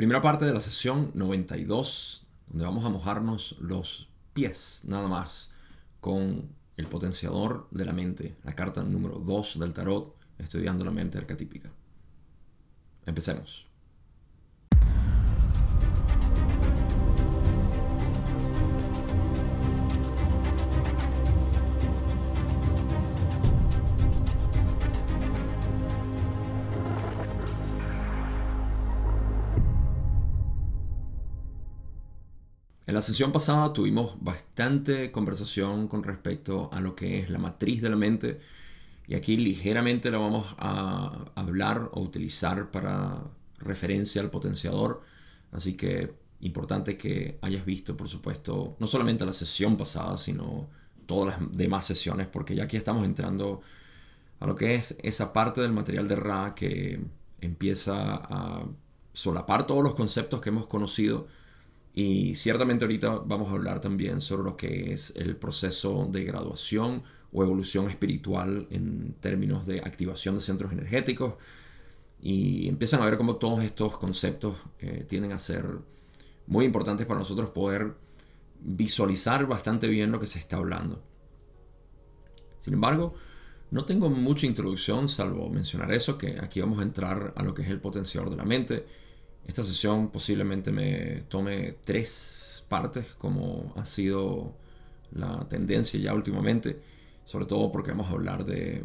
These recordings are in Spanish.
Primera parte de la sesión 92, donde vamos a mojarnos los pies nada más con el potenciador de la mente, la carta número 2 del tarot, estudiando la mente arquetípica. Empecemos. En la sesión pasada tuvimos bastante conversación con respecto a lo que es la matriz de la mente y aquí ligeramente la vamos a hablar o utilizar para referencia al potenciador. Así que importante que hayas visto, por supuesto, no solamente la sesión pasada, sino todas las demás sesiones, porque ya aquí estamos entrando a lo que es esa parte del material de Ra que empieza a solapar todos los conceptos que hemos conocido y ciertamente ahorita vamos a hablar también sobre lo que es el proceso de graduación o evolución espiritual en términos de activación de centros energéticos. Y empiezan a ver cómo todos estos conceptos eh, tienden a ser muy importantes para nosotros poder visualizar bastante bien lo que se está hablando. Sin embargo, no tengo mucha introducción salvo mencionar eso, que aquí vamos a entrar a lo que es el potenciador de la mente esta sesión posiblemente me tome tres partes, como ha sido la tendencia ya últimamente, sobre todo porque vamos a hablar de,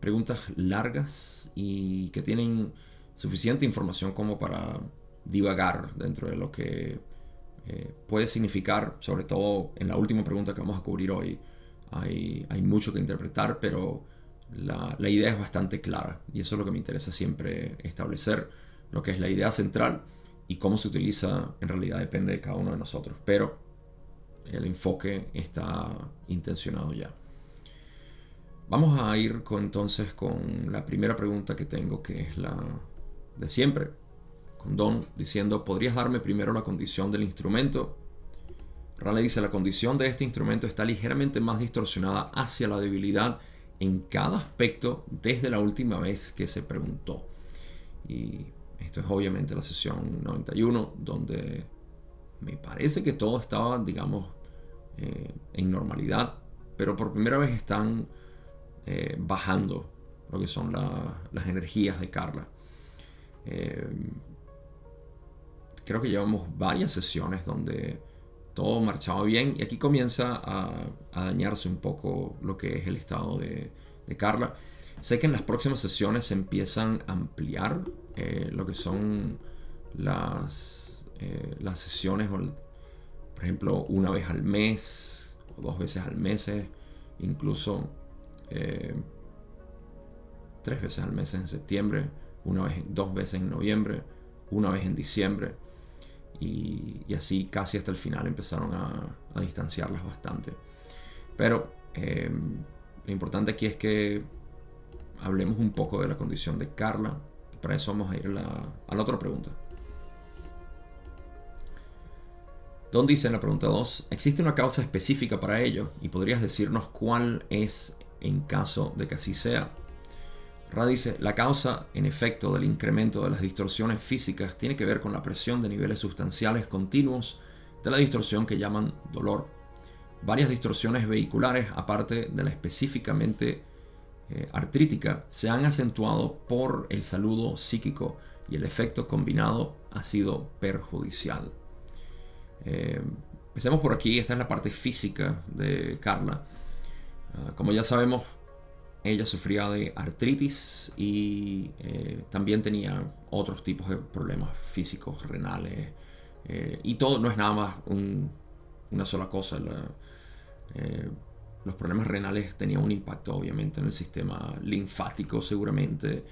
preguntas largas y que tienen suficiente información como para divagar dentro de lo que eh, puede significar, sobre todo en la última pregunta que vamos a cubrir hoy. Hay, mucho que interpretar, pero la idea es bastante clara y eso es lo que me interesa siempre establecer lo que es la idea central y cómo se utiliza en realidad depende de cada uno de nosotros. Pero el enfoque está intencionado ya. Vamos a ir con, entonces con la primera pregunta que tengo, que es la de siempre. Con Don diciendo, ¿podrías darme primero la condición del instrumento? Rale dice, la condición de este instrumento está ligeramente más distorsionada hacia la debilidad en cada aspecto desde la última vez que se preguntó. Y esto es obviamente la sesión 91, donde me parece que todo estaba, digamos, eh, en normalidad, pero por primera vez están eh, bajando lo que son las energías de Carla. Eh, creo que llevamos varias sesiones donde todo marchaba bien y aquí comienza a, dañarse un poco lo que es el estado de Carla. Sé que en las próximas sesiones se empiezan a ampliar eh, lo que son las, eh, las sesiones, por ejemplo, una vez al mes o dos veces al mes, incluso eh, tres veces al mes en septiembre, una vez, dos veces en noviembre, una vez en diciembre. Y, así casi hasta el final empezaron a, a distanciarlas bastante. Pero lo importante aquí es que hablemos un poco de la condición de Carla, para eso vamos a ir a la, otra pregunta. Don dice en la pregunta 2, ¿existe una causa específica para ello? ¿Y podrías decirnos cuál es en caso de que así sea? Ra dice, la causa, en efecto, del incremento de las distorsiones físicas tiene que ver con la presión de niveles sustanciales continuos de la distorsión que llaman dolor. Varias distorsiones vehiculares, aparte de la específicamente eh, artrítica se han acentuado por el saludo psíquico y el efecto combinado ha sido perjudicial. Eh, empecemos por aquí, esta es la parte física de Carla. Ah, como ya sabemos, ella sufría de artritis y eh, también tenía otros tipos de problemas físicos, renales. y todo no es nada más una sola cosa los problemas renales tenían un impacto obviamente en el sistema linfático seguramente,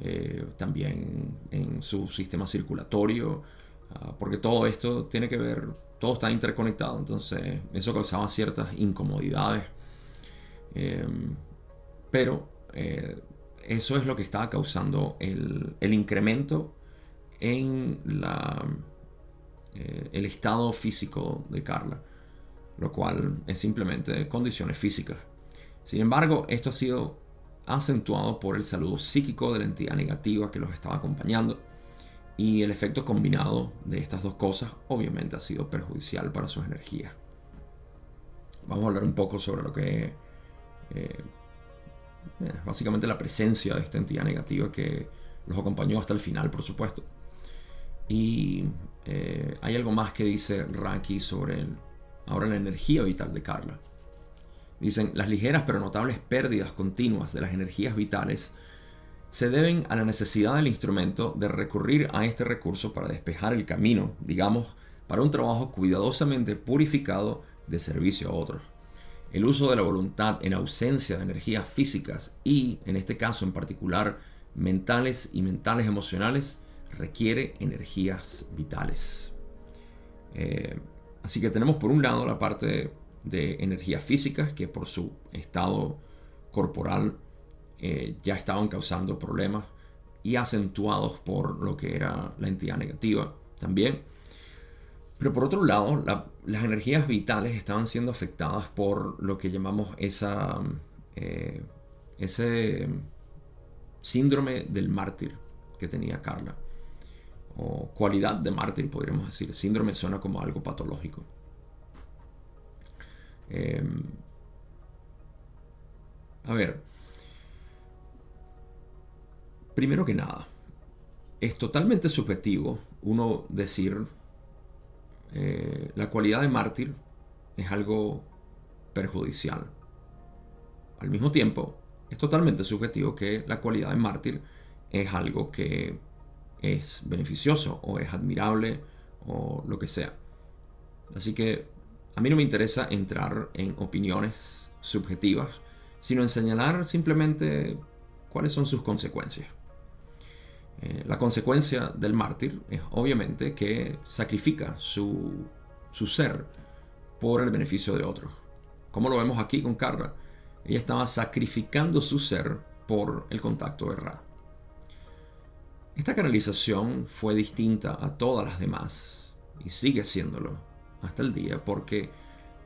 eh, también en su sistema circulatorio, ah, porque todo esto tiene que ver, todo está interconectado, entonces eso causaba ciertas incomodidades, em, pero eh, eso es lo que estaba causando el, incremento en eh, el estado físico de Carla lo cual es simplemente condiciones físicas. Sin embargo, esto ha sido acentuado por el saludo psíquico de la entidad negativa que los estaba acompañando Y el efecto combinado de estas dos cosas obviamente ha sido perjudicial para sus energías. Vamos a hablar un poco sobre lo que eh, eh, básicamente la presencia de esta entidad negativa que los acompañó hasta el final, por supuesto. Y eh, hay algo más que dice Raki sobre ahora la energía vital de Carla. Dicen, las ligeras pero notables pérdidas continuas de las energías vitales se deben a la necesidad del instrumento de recurrir a este recurso para despejar el camino, digamos, para un trabajo cuidadosamente purificado de servicio a otros. El uso de la voluntad en ausencia de energías físicas y, en este caso en particular, mentales y mentales emocionales, requiere energías vitales. Eh, así que tenemos por un lado la parte de energías físicas que por su estado corporal eh, ya estaban causando problemas y acentuados por lo que era la entidad negativa también. Pero por otro lado, las energías vitales estaban siendo afectadas por lo que llamamos esa, eh, ese síndrome del mártir que tenía Carla. O cualidad de mártir, podríamos decir. Síndrome suena como algo patológico. Em, a ver, primero que nada, es totalmente subjetivo uno decir eh, la cualidad de mártir es algo perjudicial. Al mismo tiempo, es totalmente subjetivo que la cualidad de mártir es algo que es beneficioso o es admirable o lo que sea. Así que a mí no me interesa entrar en opiniones subjetivas, sino en señalar simplemente cuáles son sus consecuencias. Eh, la consecuencia del mártir es obviamente que sacrifica su, su ser por el beneficio de otros. Como lo vemos aquí con Carla, ella estaba sacrificando su ser por el contacto de Ra. Esta canalización fue distinta a todas las demás y sigue siéndolo hasta el día porque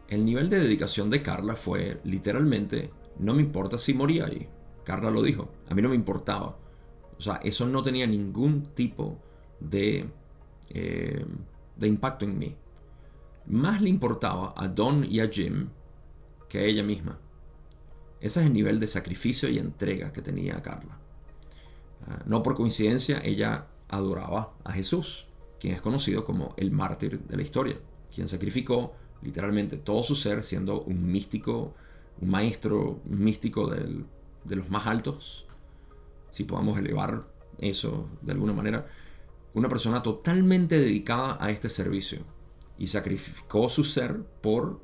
el nivel de dedicación de Carla fue literalmente, no me importa si moría ahí. Carla lo dijo, a mí no me importaba. O sea, eso no tenía ningún tipo de, eh, de impacto en mí. Más le importaba a Don y a Jim que a ella misma. Ese es el nivel de sacrificio y entrega que tenía Carla. Ah, no por coincidencia, ella adoraba a Jesús, quien es conocido como el mártir de la historia quien sacrificó literalmente todo su ser siendo un místico, un maestro místico de los más altos, si podamos elevar eso de alguna manera, una persona totalmente dedicada a este servicio y sacrificó su ser por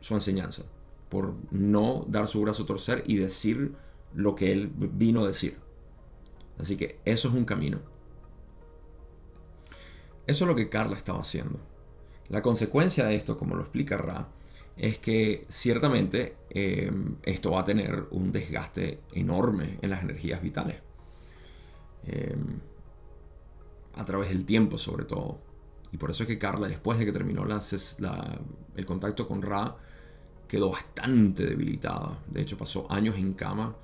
su enseñanza, por no dar su brazo a torcer y decir lo que él vino a decir. Así que eso es un camino. Eso es lo que Carla estaba haciendo. La consecuencia de esto, como lo explica Ra, es que ciertamente em, esto va a tener un desgaste enorme en las energías vitales. Em, a través del tiempo sobre todo. Y por eso es que Carla, después de que terminó el contacto con Ra, quedó bastante debilitada. De hecho, pasó años en cama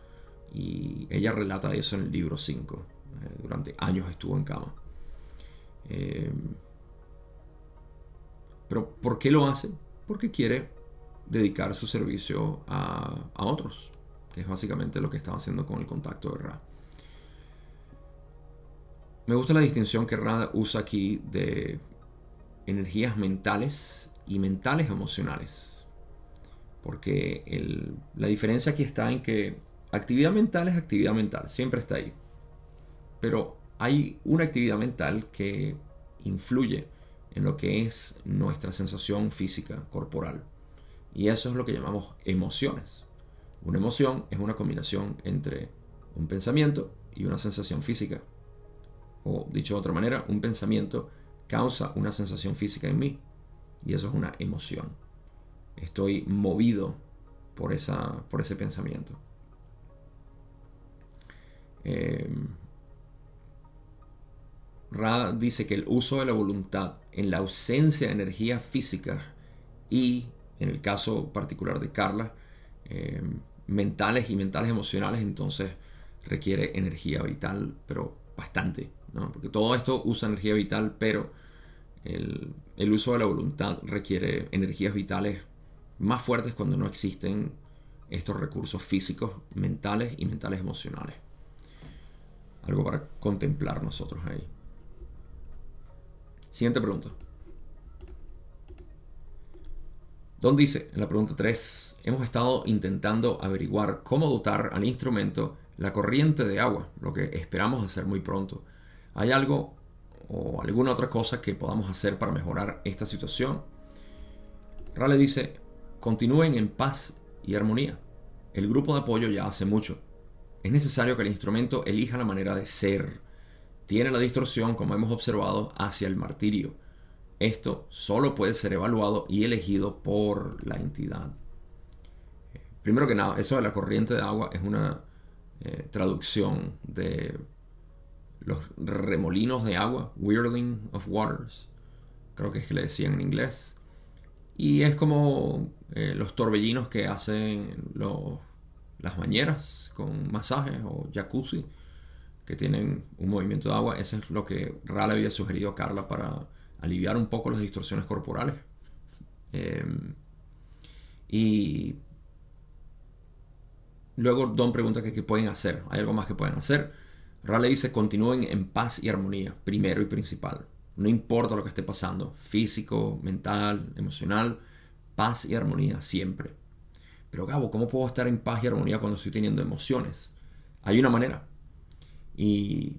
y ella relata eso en el libro 5. Eh, durante años estuvo en cama. Em, pero ¿por qué lo hace? Porque quiere dedicar su servicio a, otros, que es básicamente lo que estaba haciendo con el contacto de Ra. Me gusta la distinción que Ra usa aquí de energías mentales y mentales emocionales. Porque la diferencia aquí está en que actividad mental es actividad mental, siempre está ahí. Pero hay una actividad mental que influye en lo que es nuestra sensación física corporal. Y eso es lo que llamamos emociones. Una emoción es una combinación entre un pensamiento y una sensación física. O dicho de otra manera, un pensamiento causa una sensación física en mí. Y eso es una emoción. Estoy movido por, esa, por ese pensamiento. Eh, Ra dice que el uso de la voluntad en la ausencia de energía física y, en el caso particular de Carla, eh, mentales y mentales emocionales, entonces requiere energía vital, pero bastante. porque todo esto usa energía vital, pero el, el uso de la voluntad requiere energías vitales más fuertes cuando no existen estos recursos físicos, mentales y mentales emocionales. Algo para contemplar nosotros ahí. Siguiente pregunta. Don dice, en la pregunta 3, hemos estado intentando averiguar cómo dotar al instrumento la corriente de agua, lo que esperamos hacer muy pronto. ¿Hay algo o alguna otra cosa que podamos hacer para mejorar esta situación? Rale dice, continúen en paz y armonía. El grupo de apoyo ya hace mucho. Es necesario que el instrumento elija la manera de ser. Tiene la distorsión, como hemos observado, hacia el martirio esto solo puede ser evaluado y elegido por la entidad. Primero que nada, eso de la corriente de agua es una eh, traducción de los remolinos de agua, whirling of waters, creo que es que le decían en inglés. Y es como eh, los torbellinos que hacen las bañeras con masajes o jacuzzi, que tienen un movimiento de agua. Eso es lo que Rale había sugerido a Carla para aliviar un poco las distorsiones corporales. Em, y luego Don pregunta qué pueden hacer. ¿Hay algo más que pueden hacer? Rale dice continúen en paz y armonía, primero y principal. No importa lo que esté pasando, físico, mental, emocional, paz y armonía siempre. Pero Gabo, ¿cómo puedo estar en paz y armonía cuando estoy teniendo emociones? Hay una manera. Y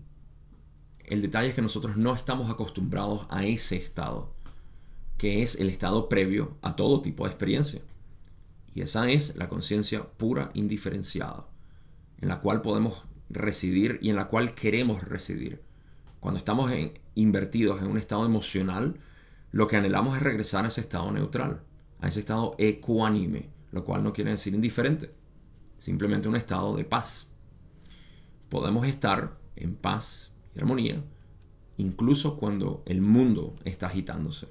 el detalle es que nosotros no estamos acostumbrados a ese estado, que es el estado previo a todo tipo de experiencia. Y esa es la conciencia pura, indiferenciada, en la cual podemos residir y en la cual queremos residir. Cuando estamos invertidos en un estado emocional, lo que anhelamos es regresar a ese estado neutral, a ese estado ecuánime, lo cual no quiere decir indiferente, simplemente un estado de paz. Podemos estar en paz y armonía, incluso cuando el mundo está agitándose.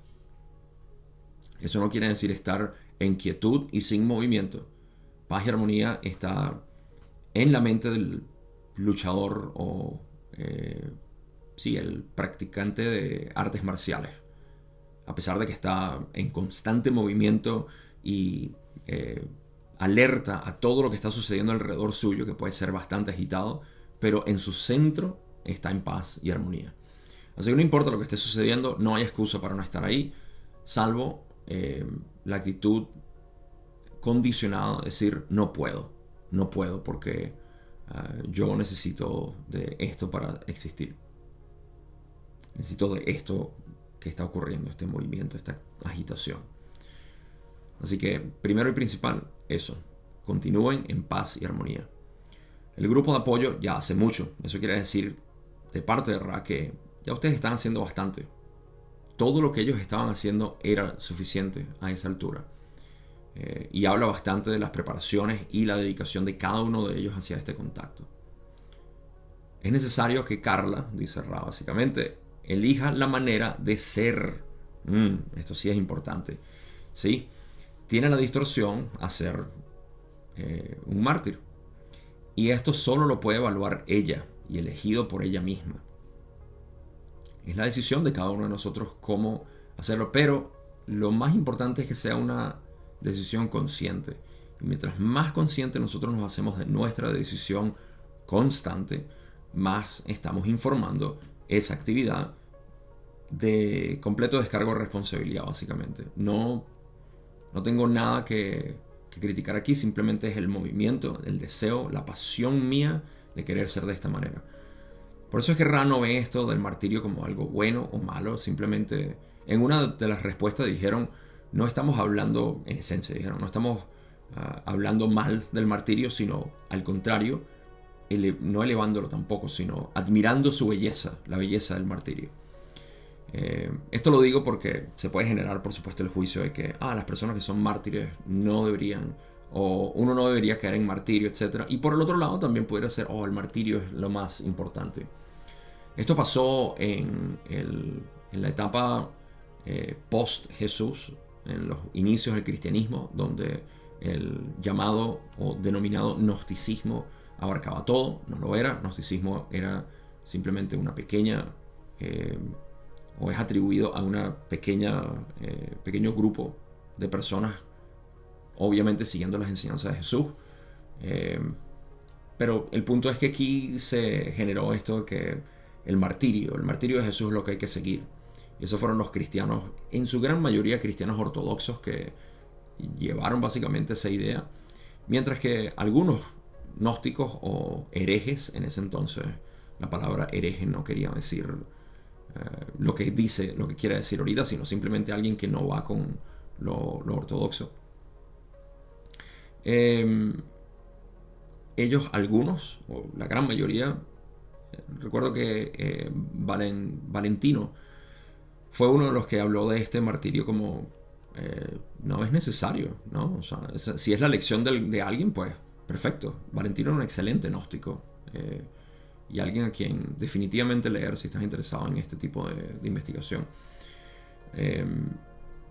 Eso no quiere decir estar en quietud y sin movimiento. Paz y armonía está en la mente del luchador o eh, sí, el practicante de artes marciales. A pesar de que está en constante movimiento y eh, alerta a todo lo que está sucediendo alrededor suyo, que puede ser bastante agitado, pero en su centro está en paz y armonía. Así que no importa lo que esté sucediendo, no hay excusa para no estar ahí, salvo eh, la actitud condicionada, decir no puedo, no puedo porque eh, yo necesito de esto para existir. Necesito de esto que está ocurriendo, este movimiento, esta agitación. Así que, primero y principal, eso. Continúen en paz y armonía. El grupo de apoyo ya hace mucho. Eso quiere decir de parte de Ra que ya ustedes están haciendo bastante. Todo lo que ellos estaban haciendo era suficiente a esa altura. Eh, y habla bastante de las preparaciones y la dedicación de cada uno de ellos hacia este contacto. Es necesario que Carla, dice Ra básicamente, elija la manera de ser. Mm, esto sí es importante. ¿Sí? Tiene la distorsión a ser eh, un mártir. Y esto solo lo puede evaluar ella, y elegido por ella misma. Es la decisión de cada uno de nosotros cómo hacerlo, pero lo más importante es que sea una decisión consciente. Y mientras más consciente nosotros nos hacemos de nuestra decisión constante, más estamos informando esa actividad de completo descargo de responsabilidad, básicamente. No, no tengo nada que, criticar aquí, simplemente es el movimiento, el deseo, la pasión mía de querer ser de esta manera. Por eso es que Rano ve esto del martirio como algo bueno o malo. Simplemente en una de las respuestas dijeron, no estamos hablando, en esencia dijeron, no estamos ah, hablando mal del martirio, sino al contrario, no elevándolo tampoco, sino admirando su belleza, la belleza del martirio. Eh, esto lo digo porque se puede generar, por supuesto, el juicio de que ah, las personas que son mártires no deberían o uno no debería caer en martirio, etc. Y por el otro lado también podría ser, oh, el martirio es lo más importante. Esto pasó en, la etapa eh, post-Jesús, en los inicios del cristianismo, donde el llamado o denominado gnosticismo abarcaba todo, no lo era, gnosticismo era simplemente una pequeña, eh, o es atribuido a una pequeña, eh, pequeño grupo de personas, obviamente siguiendo las enseñanzas de Jesús. Eh, pero el punto es que aquí se generó esto que el martirio, el martirio de Jesús es lo que hay que seguir. Y esos fueron los cristianos, en su gran mayoría cristianos ortodoxos, que llevaron básicamente esa idea. Mientras que algunos gnósticos o herejes en ese entonces, la palabra hereje no quería decir lo que dice, lo que quiere decir ahorita, sino simplemente alguien que no va con lo, ortodoxo. Em, ellos, algunos, o la gran mayoría, recuerdo que eh, Valentino fue uno de los que habló de este martirio como eh, no es necesario, ¿no? si es la lección de, alguien, pues perfecto. Valentino era un excelente gnóstico eh, y alguien a quien definitivamente leer si estás interesado en este tipo de, investigación. Em,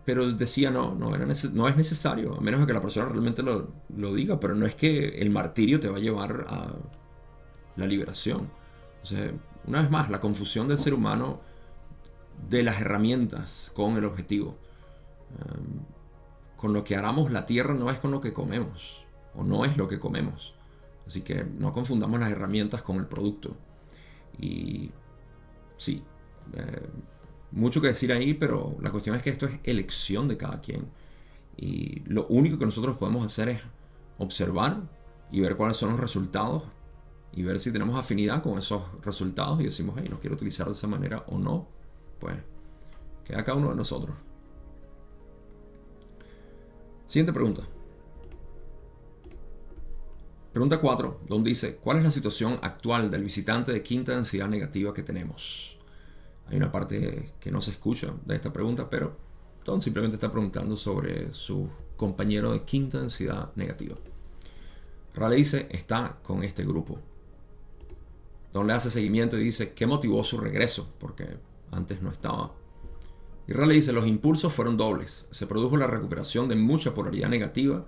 pero decía no, no, era no es necesario, a menos que la persona realmente lo, lo, diga, pero no es que el martirio te va a llevar a la liberación. O una vez más, la confusión del ser humano de las herramientas con el objetivo. Em, con lo que haramos la tierra no es con lo que comemos, o no es lo que comemos. Así que no confundamos las herramientas con el producto. Y sí, eh, mucho que decir ahí, pero la cuestión es que esto es elección de cada quien. Y lo único que nosotros podemos hacer es observar y ver cuáles son los resultados y ver si tenemos afinidad con esos resultados y decimos, hey, no quiero utilizar de esa manera o no, pues queda cada uno de nosotros. Siguiente pregunta. Pregunta 4, donde dice, ¿cuál es la situación actual del visitante de quinta densidad negativa que tenemos? Hay una parte que no se escucha de esta pregunta, pero Don simplemente está preguntando sobre su compañero de quinta densidad negativa. Raleigh dice, está con este grupo. Don le hace seguimiento y dice, ¿qué motivó su regreso? Porque antes no estaba. Y le dice, los impulsos fueron dobles. Se produjo la recuperación de mucha polaridad negativa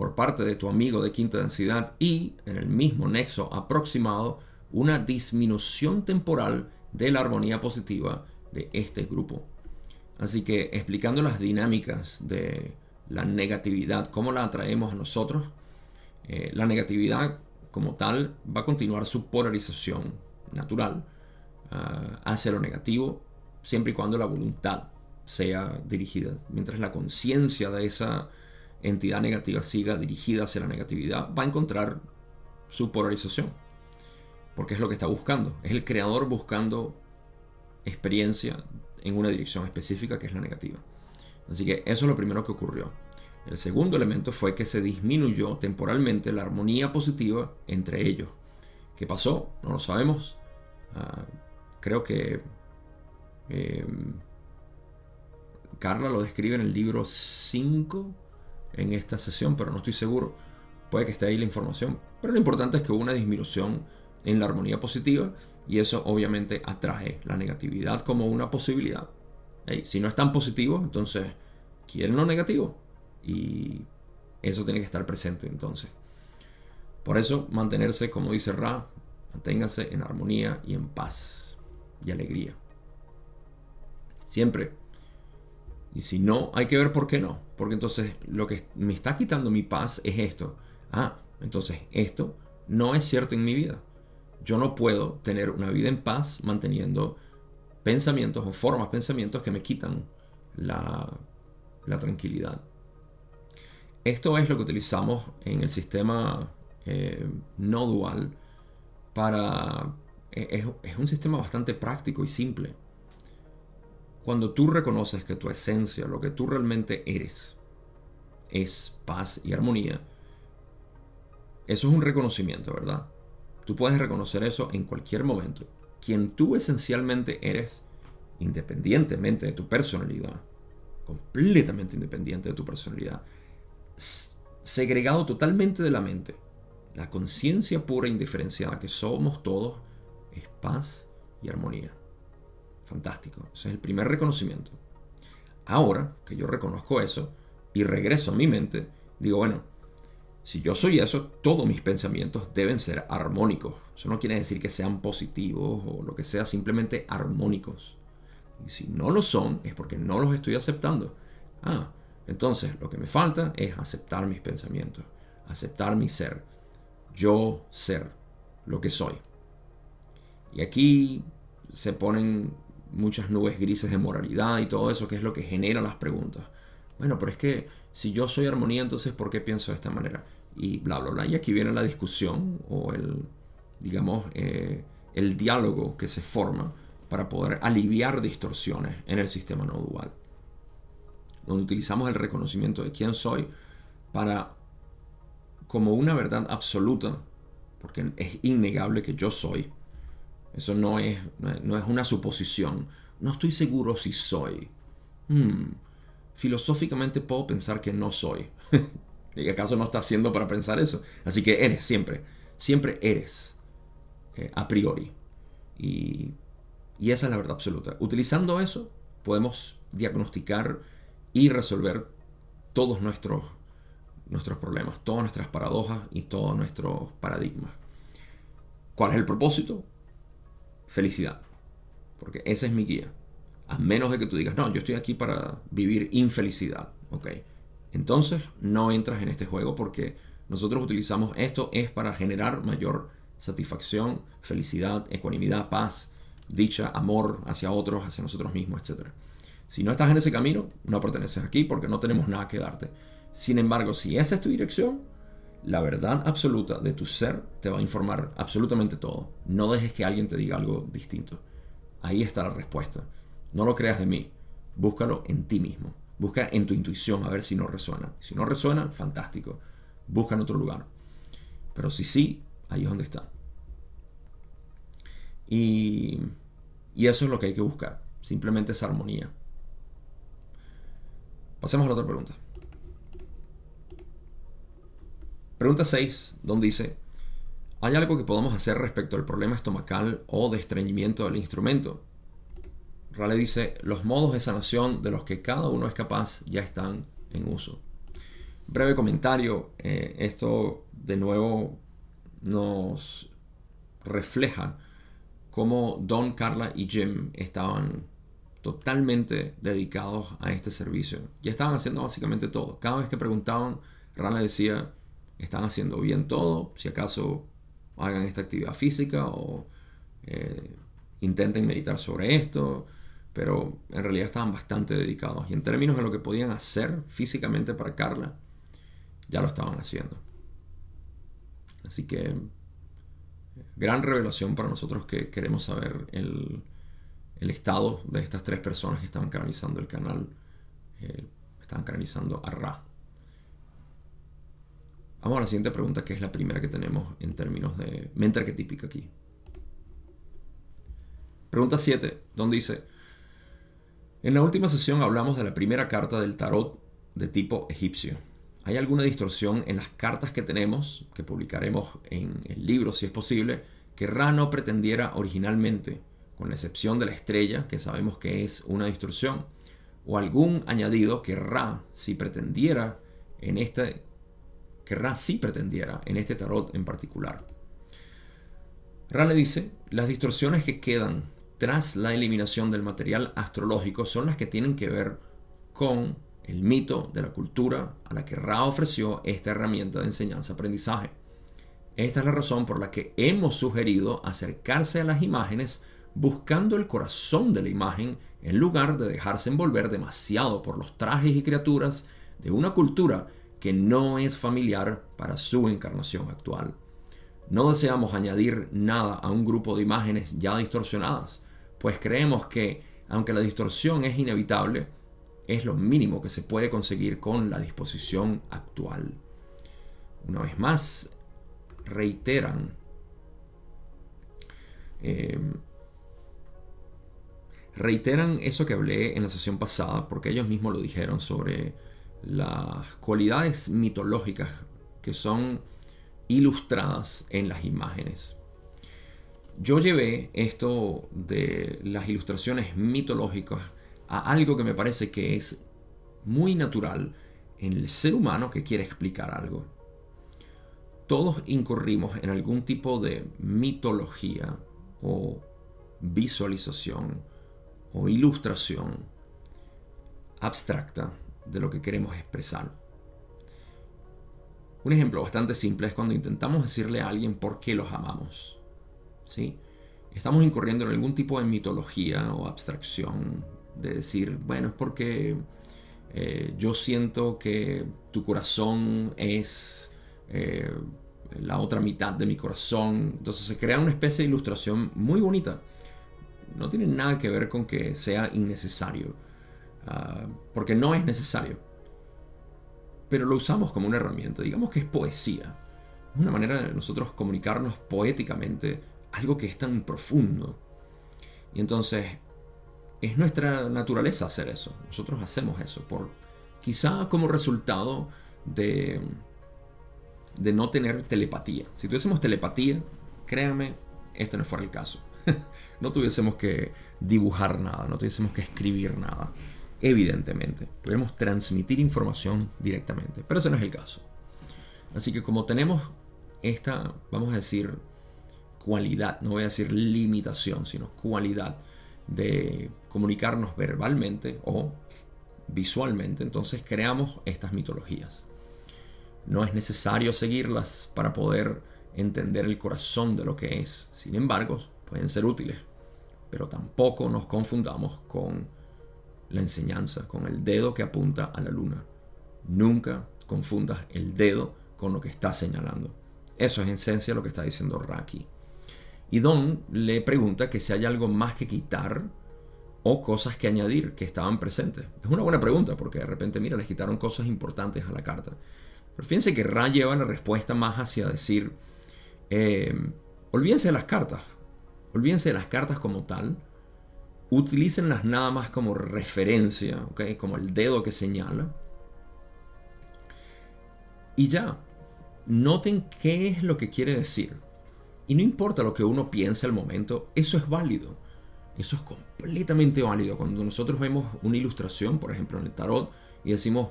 por parte de tu amigo de quinta densidad y, en el mismo nexo aproximado, una disminución temporal de la armonía positiva de este grupo. Así que explicando las dinámicas de la negatividad, cómo la atraemos a nosotros, eh, la negatividad como tal va a continuar su polarización natural ah, hacia lo negativo, siempre y cuando la voluntad sea dirigida. Mientras la conciencia de esa entidad negativa siga dirigida hacia la negatividad, va a encontrar su polarización. Porque es lo que está buscando. Es el creador buscando experiencia en una dirección específica que es la negativa. Así que eso es lo primero que ocurrió. El segundo elemento fue que se disminuyó temporalmente la armonía positiva entre ellos. ¿Qué pasó? No lo sabemos. Ah, creo que eh, Carla lo describe en el libro 5 en esta sesión, pero no estoy seguro. Puede que esté ahí la información. Pero lo importante es que hubo una disminución en la armonía positiva y eso obviamente atrae la negatividad como una posibilidad. si no es tan positivo, entonces quieren lo negativo y eso tiene que estar presente entonces. Por eso mantenerse, como dice Ra, manténgase en armonía y en paz y alegría. Siempre y si no, hay que ver por qué no. Porque entonces lo que me está quitando mi paz es esto. Ah, entonces esto no es cierto en mi vida. Yo no puedo tener una vida en paz manteniendo pensamientos o formas, pensamientos que me quitan la, tranquilidad. Esto es lo que utilizamos en el sistema eh, no dual para... es un sistema bastante práctico y simple. Cuando tú reconoces que tu esencia, lo que tú realmente eres, es paz y armonía, eso es un reconocimiento, ¿verdad? Tú puedes reconocer eso en cualquier momento. Quien tú esencialmente eres, independientemente de tu personalidad, completamente independiente de tu personalidad, segregado totalmente de la mente, la conciencia pura e indiferenciada que somos todos, es paz y armonía. Fantástico. Ese es el primer reconocimiento. Ahora que yo reconozco eso y regreso a mi mente, digo, bueno, Si yo soy eso, todos mis pensamientos deben ser armónicos. Eso no quiere decir que sean positivos o lo que sea, simplemente armónicos. Y si no lo son, es porque no los estoy aceptando. Ah, entonces lo que me falta es aceptar mis pensamientos, aceptar mi ser, yo ser, lo que soy. Y aquí se ponen muchas nubes grises de moralidad y todo eso, que es lo que genera las preguntas. Bueno, pero es que si yo soy armonía, entonces ¿por qué pienso de esta manera? Y bla, bla, bla. Y aquí viene la discusión o el, digamos, eh, el diálogo que se forma para poder aliviar distorsiones en el sistema no dual. Donde utilizamos el reconocimiento de quién soy para, como una verdad absoluta, porque es innegable que yo soy, eso no es, no es una suposición. No estoy seguro si soy. Hmm, filosóficamente puedo pensar que no soy. ¿Y acaso no estás haciendo para pensar eso? Así que eres siempre. Siempre eres. Eh, a priori. Y, y esa es la verdad absoluta. Utilizando eso, podemos diagnosticar y resolver todos nuestros, nuestros problemas, todas nuestras paradojas y todos nuestros paradigmas. ¿Cuál es el propósito? Felicidad. Porque esa es mi guía. A menos de que tú digas, no, yo estoy aquí para vivir infelicidad. Ok. Entonces no entras en este juego porque nosotros utilizamos esto es para generar mayor satisfacción, felicidad, ecuanimidad, paz, dicha, amor hacia otros, hacia nosotros mismos, etc. Si no estás en ese camino, no perteneces aquí porque no tenemos nada que darte. Sin embargo, si esa es tu dirección, la verdad absoluta de tu ser te va a informar absolutamente todo. No dejes que alguien te diga algo distinto. Ahí está la respuesta. No lo creas de mí. Búscalo en ti mismo. Busca en tu intuición a ver si no resuena. Si no resuena, fantástico. Busca en otro lugar. Pero si sí, ahí es donde está. Y, y eso es lo que hay que buscar. Simplemente esa armonía. Pasemos a la otra pregunta. Pregunta 6, donde dice, ¿hay algo que podamos hacer respecto al problema estomacal o de estreñimiento del instrumento? Rale dice, los modos de sanación de los que cada uno es capaz ya están en uso. Breve comentario, eh, esto de nuevo nos refleja cómo Don, Carla y Jim estaban totalmente dedicados a este servicio. Ya estaban haciendo básicamente todo. Cada vez que preguntaban, Rale decía, están haciendo bien todo, si acaso hagan esta actividad física o eh, intenten meditar sobre esto, pero en realidad estaban bastante dedicados. Y en términos de lo que podían hacer físicamente para Carla, ya lo estaban haciendo. Así que gran revelación para nosotros que queremos saber el, estado de estas tres personas que estaban canalizando el canal, eh, canalizando a Ra. Vamos a la siguiente pregunta, que es la primera que tenemos en términos de mente arquetípica aquí. Pregunta 7, donde dice, en la última sesión hablamos de la primera carta del tarot de tipo egipcio. ¿Hay alguna distorsión en las cartas que tenemos, que publicaremos en el libro si es posible, que Ra no pretendiera originalmente, con la excepción de la estrella, que sabemos que es una distorsión, o algún añadido que Ra, si pretendiera en este que Ra sí pretendiera en este tarot en particular. Ra le dice, las distorsiones que quedan tras la eliminación del material astrológico son las que tienen que ver con el mito de la cultura a la que Ra ofreció esta herramienta de enseñanza-aprendizaje. Esta es la razón por la que hemos sugerido acercarse a las imágenes buscando el corazón de la imagen en lugar de dejarse envolver demasiado por los trajes y criaturas de una cultura que no es familiar para su encarnación actual. No deseamos añadir nada a un grupo de imágenes ya distorsionadas, pues creemos que, aunque la distorsión es inevitable, es lo mínimo que se puede conseguir con la disposición actual. Una vez más, reiteran eh, reiteran eso que hablé en la sesión pasada, porque ellos mismos lo dijeron sobre las cualidades mitológicas que son ilustradas en las imágenes. Yo llevé esto de las ilustraciones mitológicas a algo que me parece que es muy natural en el ser humano que quiere explicar algo. todos incurrimos en algún tipo de mitología o visualización o ilustración abstracta de lo que queremos expresar. Un ejemplo bastante simple es cuando intentamos decirle a alguien por qué los amamos. ¿Sí? Estamos incurriendo en algún tipo de mitología o abstracción de decir, bueno, es porque eh, yo siento que tu corazón es eh, la otra mitad de mi corazón. Entonces se crea una especie de ilustración muy bonita. No tiene nada que ver con que sea innecesario, ah, porque no es necesario. Pero lo usamos como una herramienta, digamos que es poesía. Es una manera de nosotros comunicarnos poéticamente algo que es tan profundo. Y entonces es nuestra naturaleza hacer eso. Nosotros hacemos eso por quizá como resultado de de no tener telepatía. Si tuviésemos telepatía, créanme, este no fuera el caso. no tuviésemos que dibujar nada, no tuviésemos que escribir nada. Evidentemente, podemos transmitir información directamente, pero ese no es el caso. Así que como tenemos esta, vamos a decir, cualidad, no voy a decir limitación, sino cualidad de comunicarnos verbalmente o visualmente, entonces creamos estas mitologías. No es necesario seguirlas para poder entender el corazón de lo que es. Sin embargo, pueden ser útiles. Pero tampoco nos confundamos con la enseñanza, con el dedo que apunta a la luna. Nunca confundas el dedo con lo que está señalando. Eso es en esencia lo que está diciendo Raki. Y Don le pregunta que si hay algo más que quitar o cosas que añadir que estaban presentes. Es una buena pregunta porque de repente, mira, les quitaron cosas importantes a la carta. Pero fíjense que Ra lleva la respuesta más hacia decir, eh, olvídense de las cartas, olvídense de las cartas como tal, utilícenlas nada más como referencia, ¿okay? como el dedo que señala. Y ya, noten qué es lo que quiere decir. Y no importa lo que uno piense al momento, eso es válido. Eso es completamente válido. Cuando nosotros vemos una ilustración, por ejemplo en el tarot, y decimos,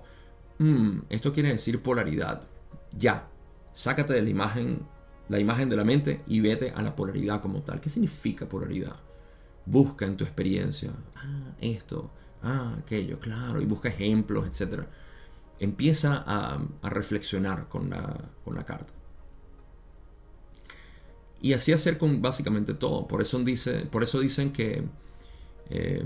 Mm, esto quiere decir polaridad. Ya, sácate de la imagen, la imagen de la mente y vete a la polaridad como tal. ¿Qué significa polaridad? Busca en tu experiencia, ah, esto, ah, aquello, claro, y busca ejemplos, etc. Empieza a, reflexionar con la, con la, carta. Y así hacer con básicamente todo. Por eso, dice, por eso dicen que eh,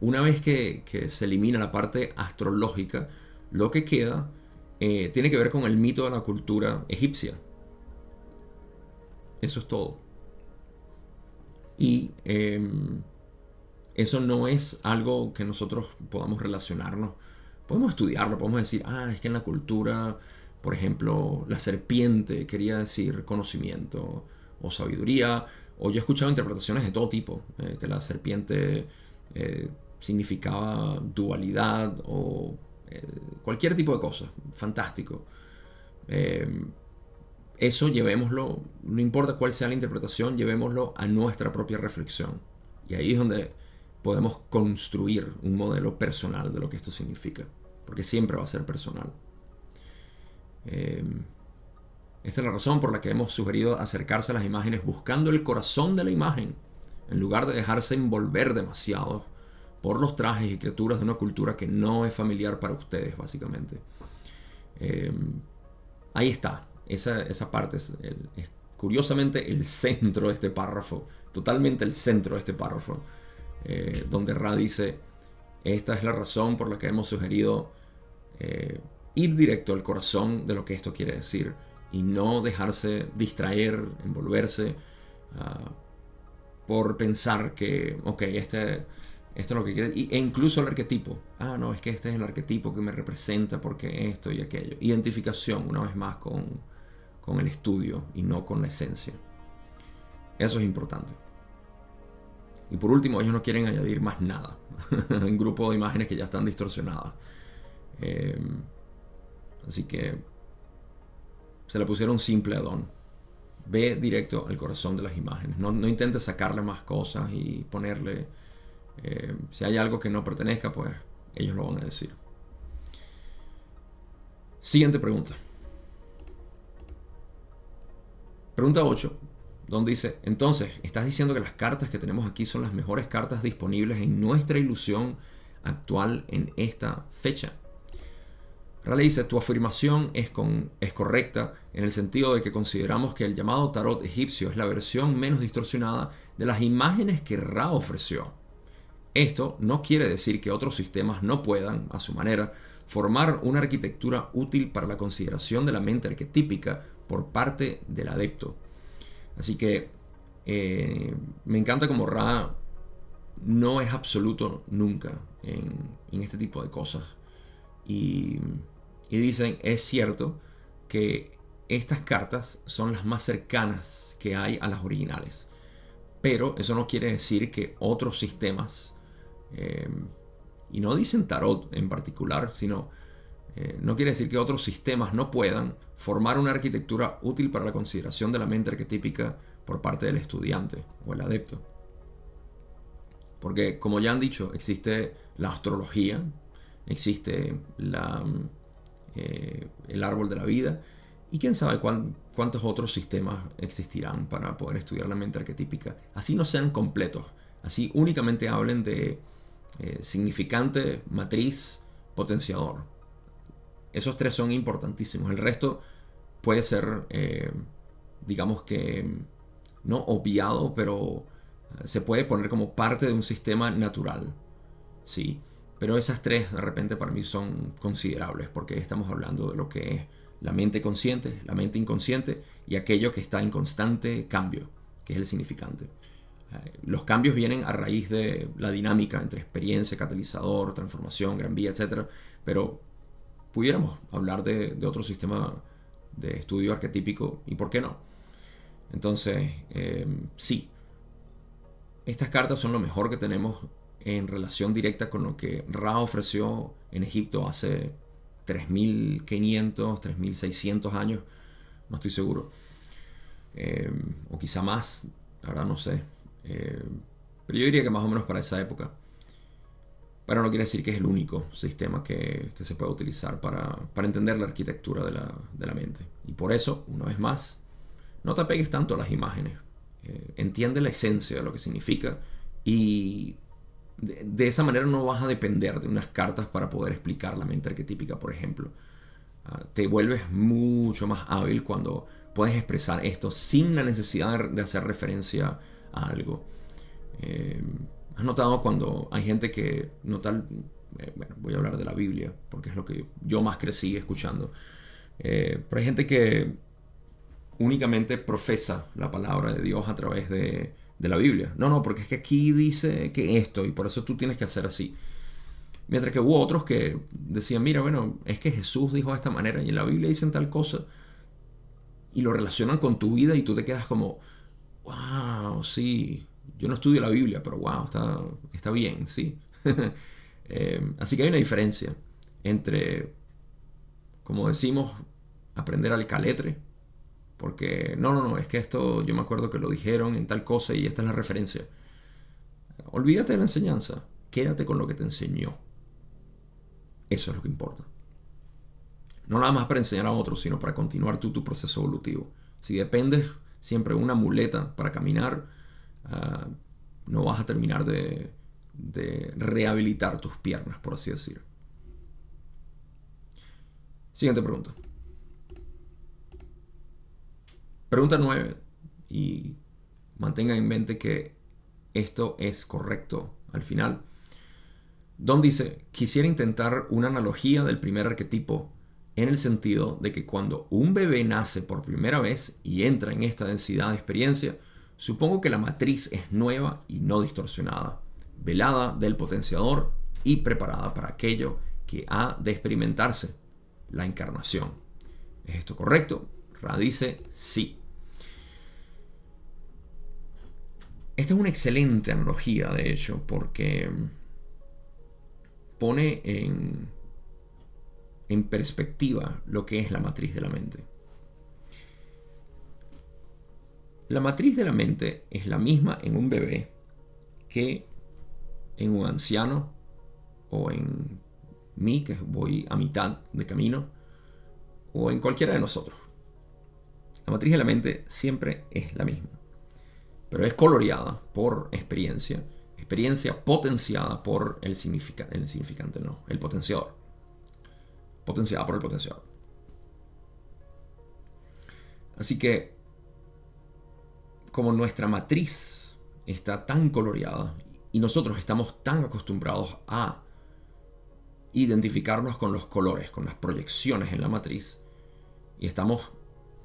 una vez que, que se elimina la parte astrológica, lo que queda eh, tiene que ver con el mito de la cultura egipcia. Eso es todo. Y em, eso no es algo que nosotros podamos relacionarnos. Podemos estudiarlo, podemos decir, ah, es que en la cultura, por ejemplo, la serpiente quería decir conocimiento o sabiduría. O yo he escuchado interpretaciones de todo tipo, eh, que la serpiente eh, significaba dualidad o eh, cualquier tipo de cosa, fantástico. Eso llevémoslo, no importa cuál sea la interpretación, llevémoslo a nuestra propia reflexión. Y ahí es donde podemos construir un modelo personal de lo que esto significa, porque siempre va a ser personal. Eh, esta es la razón por la que hemos sugerido acercarse a las imágenes buscando el corazón de la imagen, en lugar de dejarse envolver demasiado por los trajes y criaturas de una cultura que no es familiar para ustedes, básicamente. Em, ahí está, esa, esa parte es, curiosamente el centro de este párrafo, totalmente el centro de este párrafo, eh, donde Ra dice, esta es la razón por la que hemos sugerido eh, ir directo al corazón de lo que esto quiere decir y no dejarse distraer, envolverse ah, por pensar que, ok, este esto es lo que quieres. E incluso el arquetipo. Ah, no, es que este es el arquetipo que me representa porque esto y aquello. Identificación, una vez más, con, con el estudio y no con la esencia. Eso es importante. Y por último, ellos no quieren añadir más nada. Un grupo de imágenes que ya están distorsionadas. Em, así que se le pusieron simple a Don. Ve directo al corazón de las imágenes. No, no intentes sacarle más cosas y ponerle eh, si hay algo que no pertenezca, pues ellos lo van a decir. Siguiente pregunta. Pregunta 8, donde dice, entonces, ¿estás diciendo que las cartas que tenemos aquí son las mejores cartas disponibles en nuestra ilusión actual en esta fecha? Raleigh dice, tu afirmación es, con, es correcta en el sentido de que consideramos que el llamado tarot egipcio es la versión menos distorsionada de las imágenes que Ra ofreció. Esto no quiere decir que otros sistemas no puedan, a su manera, formar una arquitectura útil para la consideración de la mente arquetípica por parte del adepto. Así que eh, me encanta como Ra no es absoluto nunca en, este tipo de cosas. Y y dicen, es cierto que estas cartas son las más cercanas que hay a las originales. Pero eso no quiere decir que otros sistemas, eh, y no dicen tarot en particular, sino eh, no quiere decir que otros sistemas no puedan formar una arquitectura útil para la consideración de la mente arquetípica por parte del estudiante o el adepto. Porque como ya han dicho, existe la astrología, existe eh, el árbol de la vida, y quién sabe cuántos otros sistemas existirán para poder estudiar la mente arquetípica. Así no sean completos, así únicamente hablen de eh, significante, matriz, potenciador. Esos tres son importantísimos. El resto puede ser, eh, digamos que, no obviado, pero se puede poner como parte de un sistema natural. Sí. Pero esas tres de repente para mí son considerables porque estamos hablando de lo que es la mente consciente, la mente inconsciente y aquello que está en constante cambio, que es el significante. Eh, los cambios vienen a raíz de la dinámica entre experiencia, catalizador, transformación, gran vía, etc. Pero pudiéramos hablar de, otro sistema de estudio arquetípico y por qué no. Entonces, eh, sí, estas cartas son lo mejor que tenemos en relación directa con lo que Ra ofreció en Egipto hace 3.500, 3.600 años, no estoy seguro, eh, o quizá más, ahora no sé, eh, pero yo diría que más o menos para esa época. Pero no quiere decir que es el único sistema que, se puede utilizar para, entender la arquitectura de la, mente. Y por eso, una vez más, no te apegues tanto a las imágenes. Eh, entiende la esencia de lo que significa y de, esa manera no vas a depender de unas cartas para poder explicar la mente arquetípica, por ejemplo. Ah, te vuelves mucho más hábil cuando puedes expresar esto sin la necesidad de hacer referencia a algo. Eh, ¿Has notado cuando hay gente que no tal, eh, bueno, voy a hablar de la Biblia, porque es lo que yo más crecí escuchando, eh, pero hay gente que únicamente profesa la palabra de Dios a través de de la Biblia. No, no, porque es que aquí dice que esto y por eso tú tienes que hacer así. Mientras que hubo otros que decían, mira, bueno, es que Jesús dijo de esta manera y en la Biblia dicen tal cosa y lo relacionan con tu vida y tú te quedas como, wow, sí, yo no estudio la Biblia, pero wow, está, está bien, sí. Eh, así que hay una diferencia entre, como decimos, aprender al caletre porque, no, no, no, es que esto yo me acuerdo que lo dijeron en tal cosa y esta es la referencia. Olvídate de la enseñanza, quédate con lo que te enseñó. Eso es lo que importa. No nada más para enseñar a otros, sino para continuar tú tu proceso evolutivo. Si dependes siempre de una muleta para caminar, ah, no vas a terminar de, rehabilitar tus piernas, por así decir. Siguiente pregunta. Pregunta 9. Y mantengan en mente que esto es correcto al final. Don dice, quisiera intentar una analogía del primer arquetipo en el sentido de que cuando un bebé nace por primera vez y entra en esta densidad de experiencia, supongo que la matriz es nueva y no distorsionada, velada del potenciador y preparada para aquello que ha de experimentarse, la encarnación. ¿Es esto correcto? Ra dice sí. Esta es una excelente analogía, de hecho, porque pone en, en perspectiva lo que es la matriz de la mente. La matriz de la mente es la misma en un bebé que en un anciano o en mí, que voy a mitad de camino, o en cualquiera de nosotros. La matriz de la mente siempre es la misma, pero es coloreada por experiencia, experiencia potenciada por el, significante, no, el potenciador. Potenciada por el potenciador. Así que, como nuestra matriz está tan coloreada y nosotros estamos tan acostumbrados a identificarnos con los colores, con las proyecciones en la matriz, y estamos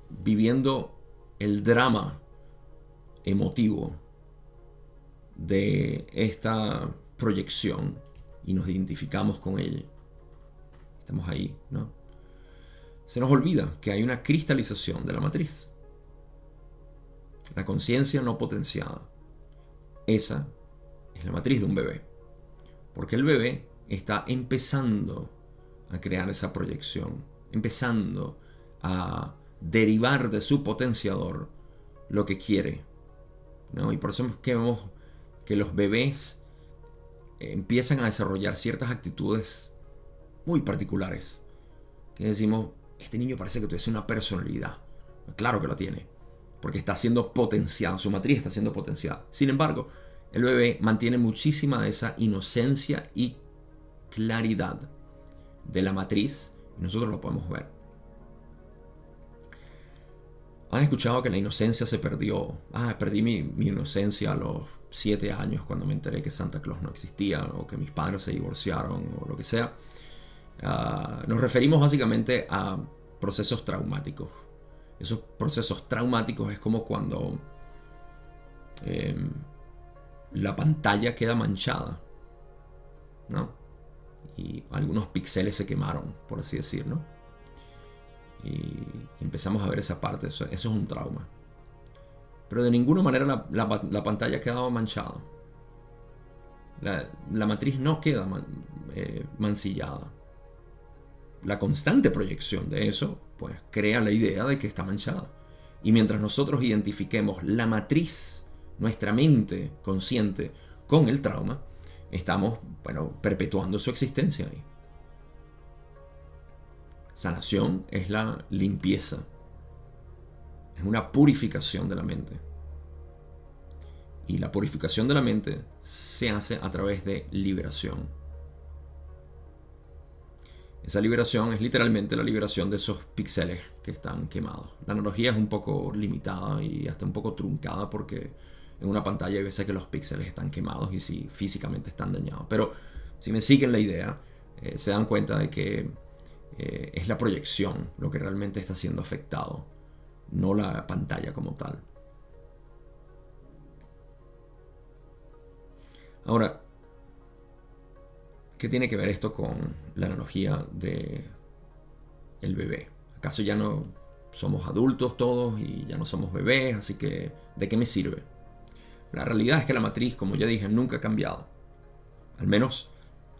viviendo el drama emotivo de esta proyección y nos identificamos con ella. Estamos ahí, ¿no? Se nos olvida que hay una cristalización de la matriz. La conciencia no potenciada. Esa es la matriz de un bebé. Porque el bebé está empezando a crear esa proyección, empezando a derivar de su potenciador lo que quiere. ¿no? Y por eso es que vemos que los bebés empiezan a desarrollar ciertas actitudes muy particulares. Que decimos, este niño parece que tiene una personalidad. Claro que lo tiene, porque está siendo potenciado, su matriz está siendo potenciada. Sin embargo, el bebé mantiene muchísima de esa inocencia y claridad de la matriz y nosotros lo podemos ver. ¿Han escuchado que la inocencia se perdió? Ah, perdí mi, inocencia a los siete años cuando me enteré que Santa Claus no existía o que mis padres se divorciaron o lo que sea. Ah, nos referimos básicamente a procesos traumáticos. Esos procesos traumáticos es como cuando em, la pantalla queda manchada. ¿No? Y algunos píxeles se quemaron, por así decirlo. Y empezamos a ver esa parte, eso, es un trauma. Pero de ninguna manera la, pantalla ha quedado manchada. La, matriz no queda eh, mancillada. La constante proyección de eso, pues crea la idea de que está manchada. Y mientras nosotros identifiquemos la matriz, nuestra mente consciente, con el trauma, estamos, bueno, perpetuando su existencia ahí. Sanación es la limpieza. Es una purificación de la mente. Y la purificación de la mente se hace a través de liberación. Esa liberación es literalmente la liberación de esos píxeles que están quemados. La analogía es un poco limitada y hasta un poco truncada porque en una pantalla hay veces que los píxeles están quemados y si físicamente están dañados. Pero si me siguen la idea, eh, se dan cuenta de que eh, es la proyección lo que realmente está siendo afectado, no la pantalla como tal. Ahora, ¿qué tiene que ver esto con la analogía de el bebé? ¿Acaso ya no somos adultos todos y ya no somos bebés? Así que, ¿de qué me sirve? La realidad es que la matriz, como ya dije, nunca ha cambiado. Al menos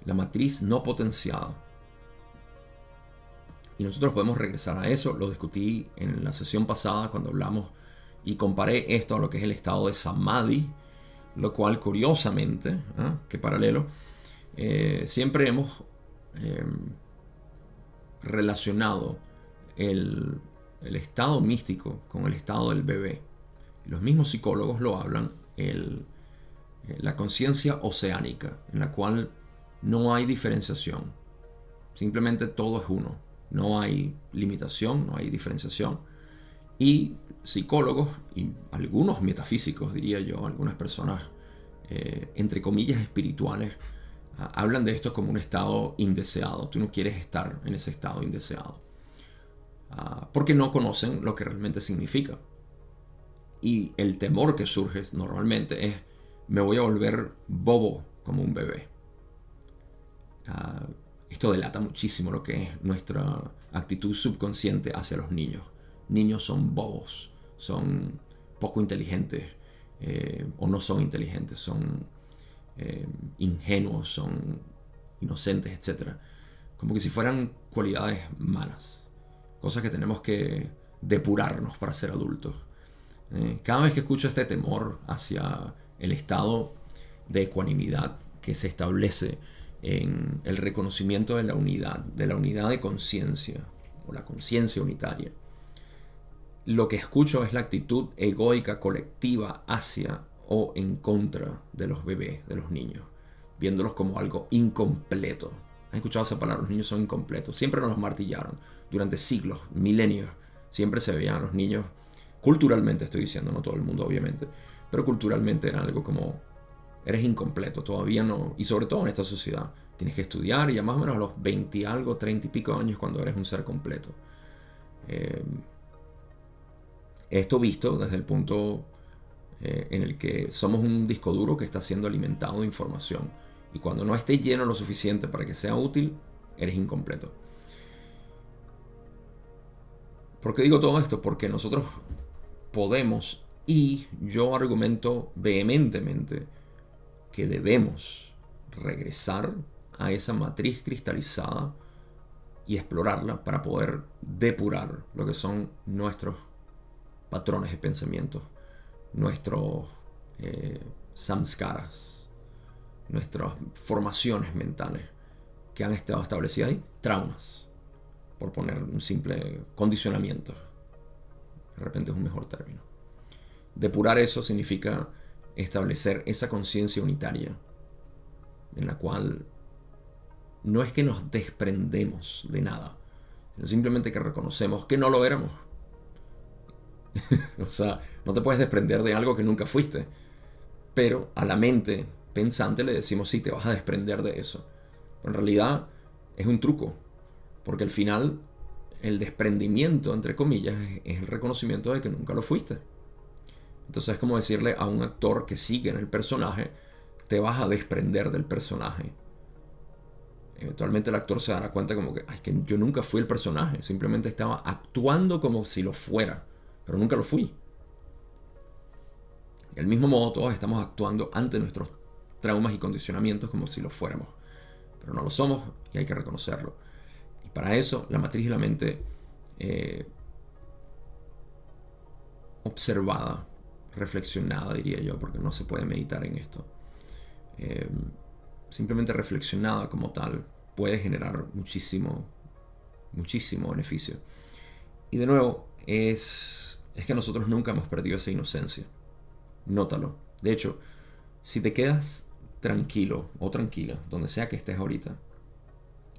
la matriz no potenciada y nosotros podemos regresar a eso. Lo discutí en la sesión pasada cuando hablamos y comparé esto a lo que es el estado de Samadhi, lo cual curiosamente, ¿ah? que paralelo, eh, siempre hemos em, relacionado el, estado místico con el estado del bebé. Los mismos psicólogos lo hablan, el, eh, la conciencia oceánica, en la cual no hay diferenciación, simplemente todo es uno. No hay limitación, no hay diferenciación. Y psicólogos y algunos metafísicos, diría yo, algunas personas, eh, entre comillas, espirituales, hablan de esto como un estado indeseado. Tú no quieres estar en ese estado indeseado. Ah, porque no conocen lo que realmente significa. Y el temor que surge normalmente es, me voy a volver bobo como un bebé. Ah, esto delata muchísimo lo que es nuestra actitud subconsciente hacia los niños. Niños son bobos, son poco inteligentes eh, o no son inteligentes, son eh, ingenuos, son inocentes, etc. Como que si fueran cualidades malas, cosas que tenemos que depurarnos para ser adultos. Eh, cada vez que escucho este temor hacia el estado de ecuanimidad que se establece en el reconocimiento de la unidad, de la unidad de conciencia o la conciencia unitaria. lo que escucho es la actitud egoica colectiva hacia o en contra de los bebés, de los niños, viéndolos como algo incompleto. ¿Has escuchado esa palabra? Los niños son incompletos. Siempre nos los martillaron. Durante siglos, milenios, siempre se veían los niños, culturalmente estoy diciendo, no todo el mundo obviamente, pero culturalmente era algo como, eres incompleto, todavía no, y sobre todo en esta sociedad, tienes que estudiar y ya más o menos a los 20 y algo, 30 y pico años cuando eres un ser completo. Eh, esto visto desde el punto eh, en el que somos un disco duro que está siendo alimentado de información. Y cuando no esté lleno lo suficiente para que sea útil, eres incompleto. ¿Por qué digo todo esto? Porque nosotros podemos, y yo argumento vehementemente, que debemos regresar a esa matriz cristalizada y explorarla para poder depurar lo que son nuestros patrones de pensamiento, nuestros eh, samskaras, nuestras formaciones mentales que han estado establecidas ahí, traumas, por poner un simple condicionamiento. De repente es un mejor término. Depurar eso significa establecer esa conciencia unitaria en la cual no es que nos desprendemos de nada, sino simplemente que reconocemos que no lo éramos o sea, no te puedes desprender de algo que nunca fuiste. Pero a la mente pensante le decimos, sí, te vas a desprender de eso. en realidad es un truco. Porque al final el desprendimiento, entre comillas, es el reconocimiento de que nunca lo fuiste. Entonces es como decirle a un actor que sigue en el personaje, te vas a desprender del personaje. Eventualmente el actor se dará cuenta como que, Ay, que yo nunca fui el personaje, simplemente estaba actuando como si lo fuera pero nunca lo fui. Del mismo modo, todos estamos actuando ante nuestros traumas y condicionamientos como si lo fuéramos, pero no lo somos y hay que reconocerlo. Y para eso, la matriz de la mente eh, observada, reflexionada, diría yo, porque no se puede meditar en esto. Eh, simplemente reflexionada como tal puede generar muchísimo, muchísimo beneficio. Y de nuevo, es es que nosotros nunca hemos perdido esa inocencia. Nótalo. De hecho, si te quedas tranquilo o tranquila, donde sea que estés ahorita,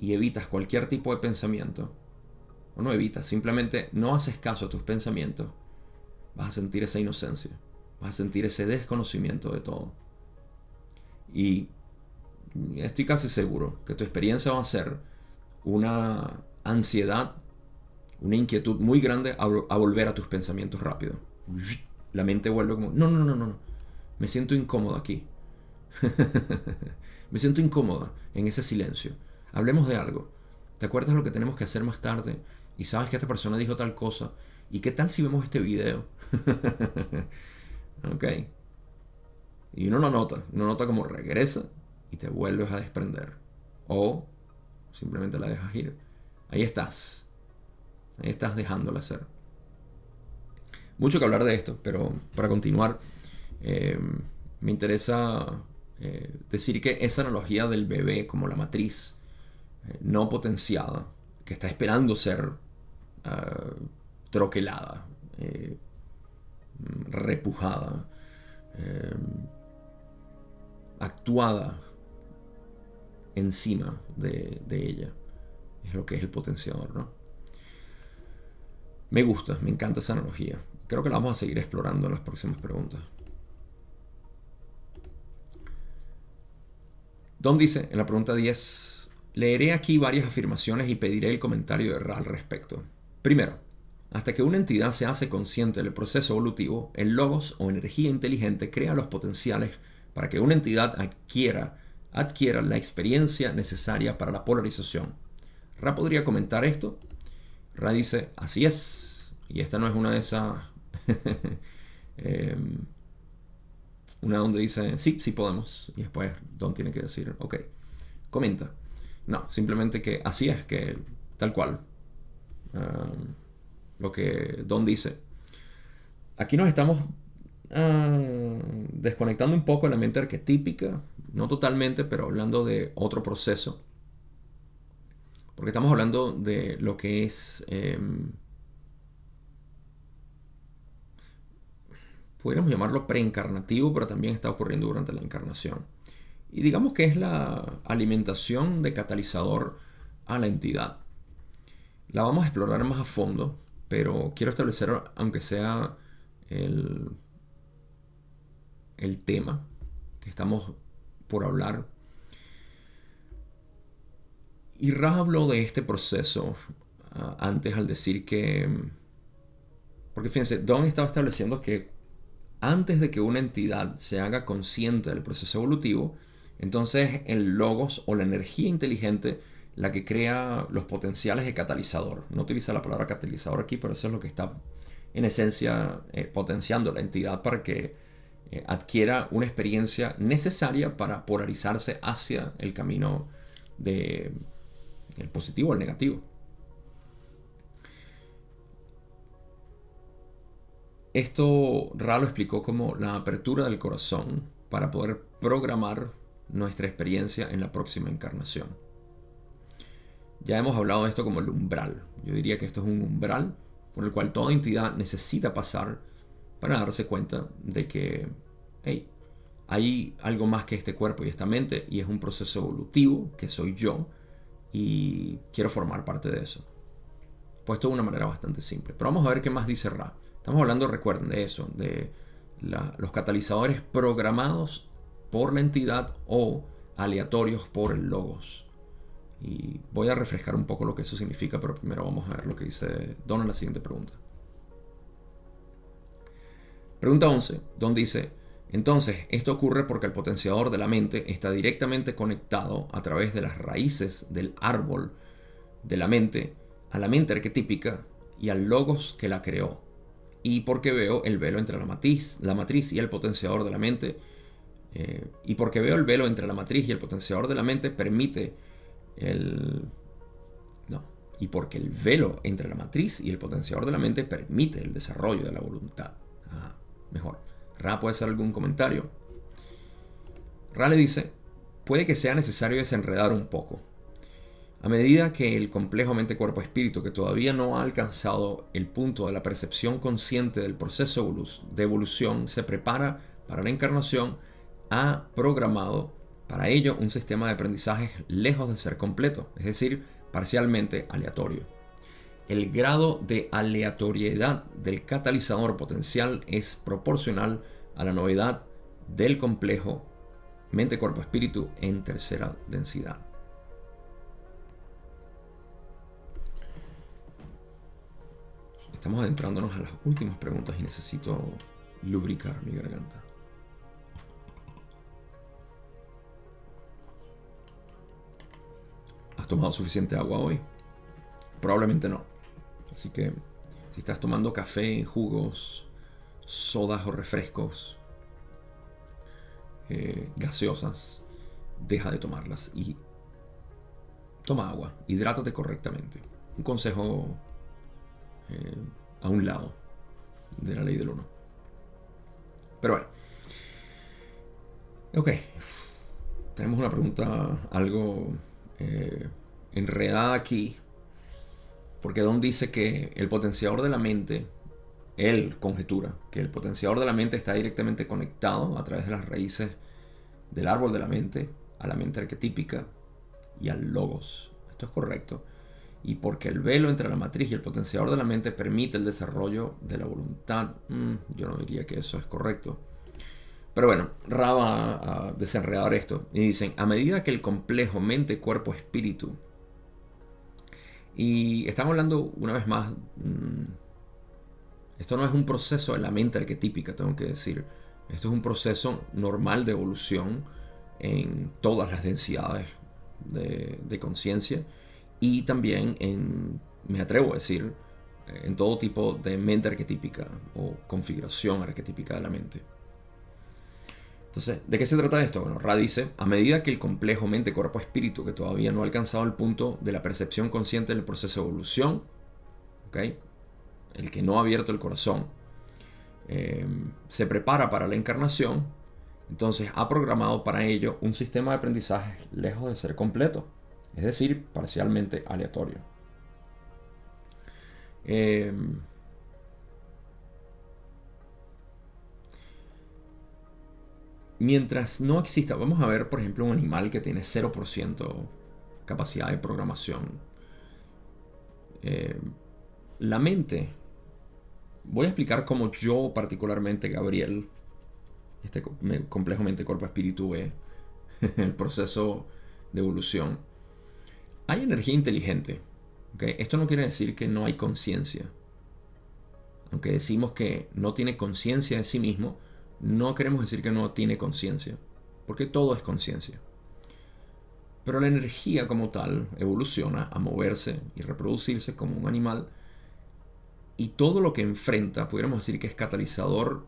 y evitas cualquier tipo de pensamiento, o no evitas, simplemente no haces caso a tus pensamientos, vas a sentir esa inocencia, vas a sentir ese desconocimiento de todo. Y estoy casi seguro que tu experiencia va a ser una ansiedad una inquietud muy grande a, volver a tus pensamientos rápido. La mente vuelve como, no, no, no, no, no. Me siento incómodo aquí. Me siento incómoda en ese silencio. Hablemos de algo. ¿Te acuerdas lo que tenemos que hacer más tarde? Y sabes que esta persona dijo tal cosa. ¿Y qué tal si vemos este video? ok. Y uno no nota. Uno nota como regresa y te vuelves a desprender. O simplemente la dejas ir. Ahí estás estás dejándola hacer. Mucho que hablar de esto, pero para continuar, eh, me interesa eh, decir que esa analogía del bebé como la matriz eh, no potenciada, que está esperando ser troquelada, repujada, actuada encima de, de ella, es lo que es el potenciador, ¿no? Me gusta, me encanta esa analogía. Creo que la vamos a seguir explorando en las próximas preguntas. Don dice en la pregunta 10, leeré aquí varias afirmaciones y pediré el comentario de Ra al respecto. Primero, hasta que una entidad se hace consciente del proceso evolutivo, el logos o energía inteligente crea los potenciales para que una entidad adquiera, adquiera la experiencia necesaria para la polarización. Ra podría comentar esto Ra dice, así es. Y esta no es una de esas... Em, una donde dice, sí, sí podemos. Y después Don tiene que decir, ok, comenta. No, simplemente que así es, que tal cual. Em, lo que Don dice. Aquí nos estamos ah, desconectando un poco de la mente arquetípica. No totalmente, pero hablando de otro proceso porque estamos hablando de lo que es pudiéramos llamarlo preencarnativo, pero también está ocurriendo durante la encarnación. Y digamos que es la alimentación de catalizador a la entidad. La vamos a explorar más a fondo, pero quiero establecer, aunque sea el, el tema que estamos por hablar. Y Ra habló de este proceso ah, antes al decir que... Porque fíjense, Don estaba estableciendo que antes de que una entidad se haga consciente del proceso evolutivo, entonces el logos o la energía inteligente la que crea los potenciales de catalizador. No utiliza la palabra catalizador aquí, pero eso es lo que está en esencia eh, potenciando la entidad para que eh, adquiera una experiencia necesaria para polarizarse hacia el camino de el positivo o el negativo. Esto Ra lo explicó como la apertura del corazón para poder programar nuestra experiencia en la próxima encarnación. Ya hemos hablado de esto como el umbral. Yo diría que esto es un umbral por el cual toda entidad necesita pasar para darse cuenta de que hey, hay algo más que este cuerpo y esta mente y es un proceso evolutivo que soy yo y quiero formar parte de eso. Puesto de una manera bastante simple. Pero vamos a ver qué más dice Ra. Estamos hablando, recuerden, de eso, de los catalizadores programados por la entidad o aleatorios por el logos. Y voy a refrescar un poco lo que eso significa, pero primero vamos a ver lo que dice Don en la siguiente pregunta. Pregunta 11, Don dice, entonces, esto ocurre porque el potenciador de la mente está directamente conectado a través de las raíces del árbol de la mente a la mente arquetípica y al logos que la creó. Y porque veo el velo entre la matriz, la matriz y el potenciador de la mente. Eh, y porque veo el velo entre la matriz y el potenciador de la mente permite el... No. Y porque el velo entre la matriz y el potenciador de la mente permite el desarrollo de la voluntad. Ah, mejor. Ra puede hacer algún comentario. Ra le dice, puede que sea necesario desenredar un poco. A medida que el complejo mente-cuerpo-espíritu, que todavía no ha alcanzado el punto de la percepción consciente del proceso de evolución, se prepara para la encarnación, ha programado para ello un sistema de aprendizaje lejos de ser completo, es decir, parcialmente aleatorio. El grado de aleatoriedad del catalizador potencial es proporcional a la novedad del complejo mente-cuerpo-espíritu en tercera densidad. Estamos adentrándonos a las últimas preguntas y necesito lubricar mi garganta. ¿Has tomado suficiente agua hoy? Probablemente no. Así que si estás tomando café, jugos, sodas o refrescos, eh, gaseosas, deja de tomarlas y toma agua, hidrátate correctamente. Un consejo eh, a un lado de la ley del uno. Pero bueno. Ok. Tenemos una pregunta algo eh, enredada aquí porque Don dice que el potenciador de la mente, él conjetura que el potenciador de la mente está directamente conectado a través de las raíces del árbol de la mente a la mente arquetípica y al logos. Esto es correcto. Y porque el velo entre la matriz y el potenciador de la mente permite el desarrollo de la voluntad. Mm, yo no diría que eso es correcto. Pero bueno, Raba a desenredar esto. Y dicen, a medida que el complejo mente, cuerpo, espíritu y estamos hablando una vez más, mm, esto no es un proceso de la mente arquetípica, tengo que decir. Esto es un proceso normal de evolución en todas las densidades de, conciencia y también en, me atrevo a decir, en todo tipo de mente arquetípica o configuración arquetípica de la mente. Entonces, ¿de qué se trata esto? Bueno, Ra dice, a medida que el complejo mente-cuerpo-espíritu, que todavía no ha alcanzado el punto de la percepción consciente del proceso de evolución, el que no ha abierto el corazón, em, se prepara para la encarnación, entonces ha programado para ello un sistema de aprendizaje lejos de ser completo, es decir, parcialmente aleatorio. Eh, mientras no exista, vamos a ver por ejemplo un animal que tiene 0% capacidad de programación. Eh, la mente, voy a explicar cómo yo particularmente, Gabriel, este complejo mente, cuerpo, espíritu ve el proceso de evolución. Hay energía inteligente. Esto no quiere decir que no hay conciencia. Aunque decimos que no tiene conciencia de sí mismo, no queremos decir que no tiene conciencia, porque todo es conciencia. Pero la energía como tal evoluciona a moverse y reproducirse como un animal y todo lo que enfrenta, pudiéramos decir que es catalizador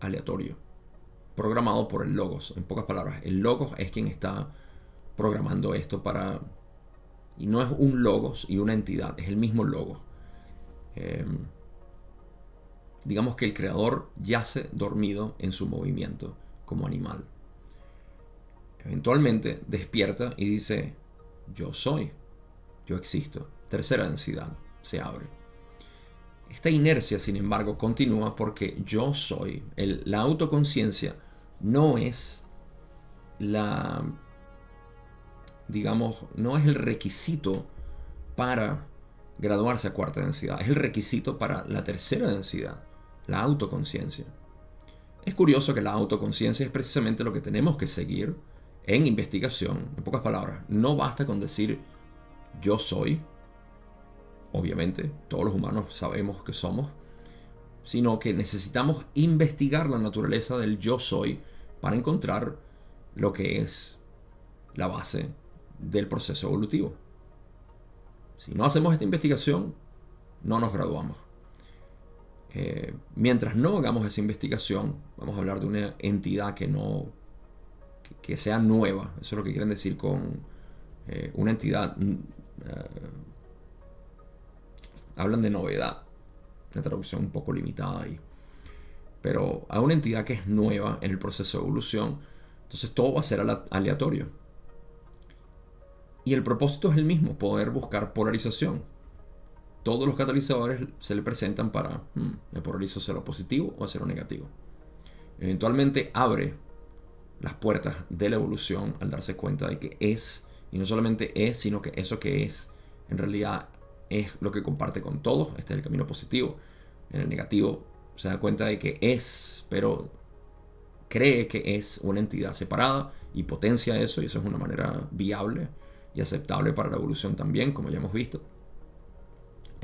aleatorio, programado por el logos. En pocas palabras, el logos es quien está programando esto para... Y no es un logos y una entidad, es el mismo logos. Em, digamos que el creador yace dormido en su movimiento como animal. Eventualmente despierta y dice, yo soy, yo existo. Tercera densidad, se abre. Esta inercia, sin embargo, continúa porque yo soy. la autoconciencia no es la, digamos, no es el requisito para graduarse a cuarta densidad, es el requisito para la tercera densidad la autoconciencia. Es curioso que la autoconciencia es precisamente lo que tenemos que seguir en investigación. En pocas palabras, no basta con decir yo soy, obviamente, todos los humanos sabemos que somos, sino que necesitamos investigar la naturaleza del yo soy para encontrar lo que es la base del proceso evolutivo. Si no hacemos esta investigación, no nos graduamos. Eh, mientras no hagamos esa investigación, vamos a hablar de una entidad que no que, sea nueva. Eso es lo que quieren decir con eh, una entidad. Mm, eh, hablan de novedad. Una traducción un poco limitada ahí. Pero a una entidad que es nueva en el proceso de evolución, entonces todo va a ser aleatorio. Y el propósito es el mismo, poder buscar polarización todos los catalizadores se le presentan para, hmm, polarizo hacia lo positivo o lo negativo. Eventualmente abre las puertas de la evolución al darse cuenta de que es, y no solamente es, sino que eso que es, en realidad es lo que comparte con todos. Este es el camino positivo. En el negativo se da cuenta de que es, pero cree que es una entidad separada y potencia eso, y eso es una manera viable y aceptable para la evolución también, como ya hemos visto.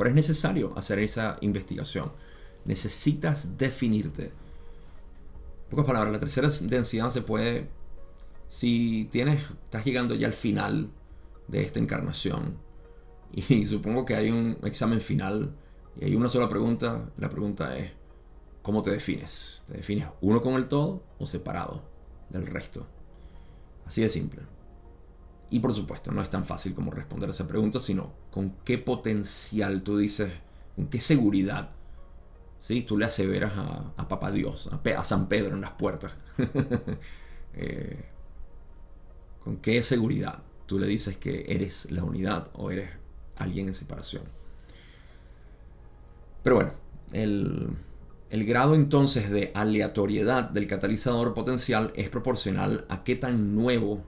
Pero es necesario hacer esa investigación. Necesitas definirte. En pocas palabras, la tercera densidad se puede, si tienes, estás llegando ya al final de esta encarnación y supongo que hay un examen final y hay una sola pregunta, la pregunta es, ¿cómo te defines? ¿Te defines uno con el todo o separado del resto? Así de simple. Y por supuesto, no es tan fácil como responder esa pregunta, sino con qué potencial tú dices, con qué seguridad. ¿sí? Tú le aseveras a, a Papá Dios, a, San Pedro en las puertas. Eh, con qué seguridad tú le dices que eres la unidad o eres alguien en separación. Pero bueno, el, el grado entonces de aleatoriedad del catalizador potencial es proporcional a qué tan nuevo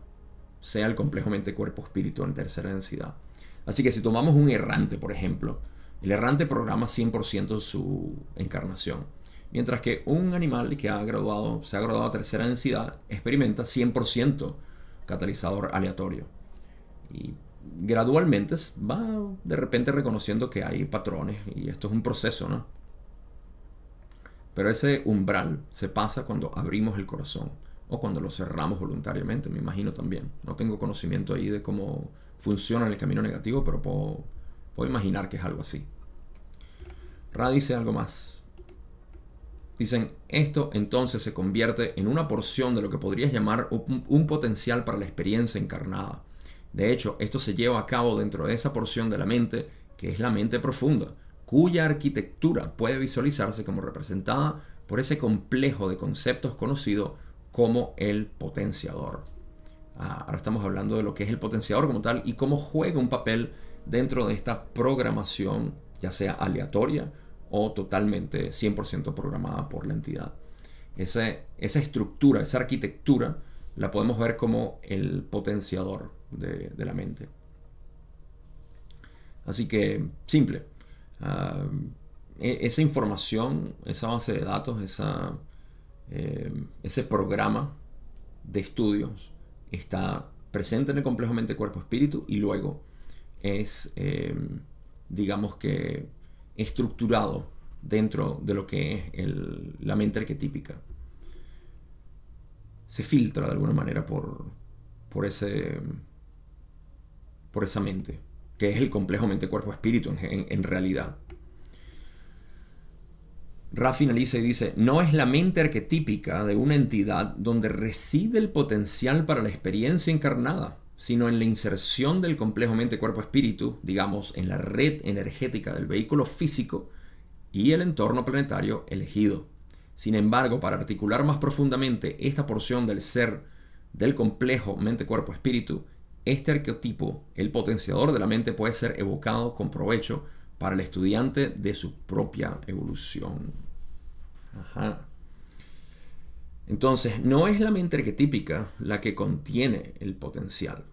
sea el complejo mente-cuerpo-espíritu en tercera densidad. Así que si tomamos un errante, por ejemplo, el errante programa 100% su encarnación, mientras que un animal que ha graduado, se ha graduado a tercera densidad experimenta 100% catalizador aleatorio. Y gradualmente va de repente reconociendo que hay patrones y esto es un proceso, ¿no? Pero ese umbral se pasa cuando abrimos el corazón o cuando lo cerramos voluntariamente, me imagino también. No tengo conocimiento ahí de cómo funciona el camino negativo, pero puedo, imaginar que es algo así. Ra dice algo más. Dicen, esto entonces se convierte en una porción de lo que podrías llamar un, un, potencial para la experiencia encarnada. De hecho, esto se lleva a cabo dentro de esa porción de la mente que es la mente profunda, cuya arquitectura puede visualizarse como representada por ese complejo de conceptos conocido como el potenciador. Ah, ahora estamos hablando de lo que es el potenciador como tal y cómo juega un papel dentro de esta programación, ya sea aleatoria o totalmente 100% programada por la entidad. esa, esa estructura, esa arquitectura, la podemos ver como el potenciador de, la mente. Así que, simple. Ah, e, esa información, esa base de datos, esa, eh, ese programa de estudios está presente en el complejo mente, cuerpo, espíritu y luego es, eh, digamos que, estructurado dentro de lo que es la mente arquetípica. Se filtra de alguna manera por, por, ese, por esa mente, que es el complejo mente-cuerpo-espíritu en, realidad. Ra finaliza y dice, no es la mente arquetípica de una entidad donde reside el potencial para la experiencia encarnada, sino en la inserción del complejo mente-cuerpo-espíritu, digamos, en la red energética del vehículo físico y el entorno planetario elegido. Sin embargo, para articular más profundamente esta porción del ser del complejo mente-cuerpo-espíritu, este arquetipo, el potenciador de la mente, puede ser evocado con provecho para el estudiante de su propia evolución. Entonces, no es la mente arquetípica la que contiene el potencial,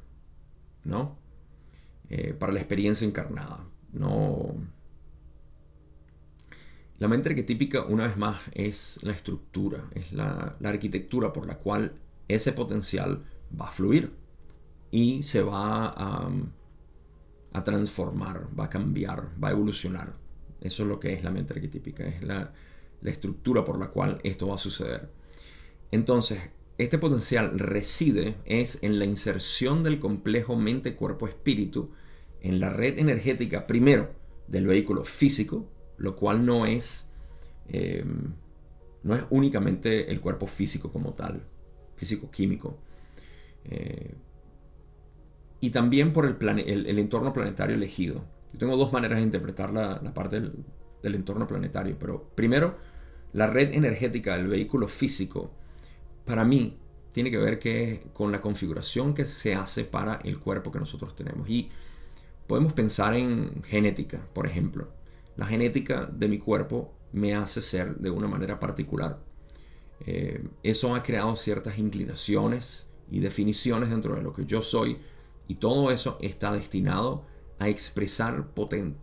¿no? Eh, para la experiencia encarnada. No, la mente arquetípica, una vez más, es la estructura, es la, arquitectura por la cual ese potencial va a fluir y se va a, transformar, va a cambiar, va a evolucionar. Eso es lo que es la mente arquetípica, es la, la estructura por la cual esto va a suceder. Entonces, este potencial reside es en la inserción del complejo mente-cuerpo-espíritu en la red energética primero del vehículo físico, lo cual no es, eh, no es únicamente el cuerpo físico como tal, físico-químico. Eh, y también por el, el, entorno planetario elegido. Yo tengo dos maneras de interpretar la, parte del, del, entorno planetario, pero primero, la red energética del vehículo físico, para mí, tiene que ver que, con la configuración que se hace para el cuerpo que nosotros tenemos. Y podemos pensar en genética, por ejemplo la genética de mi cuerpo me hace ser de una manera particular. Eh, eso ha creado ciertas inclinaciones y definiciones dentro de lo que yo soy y todo eso está destinado a expresar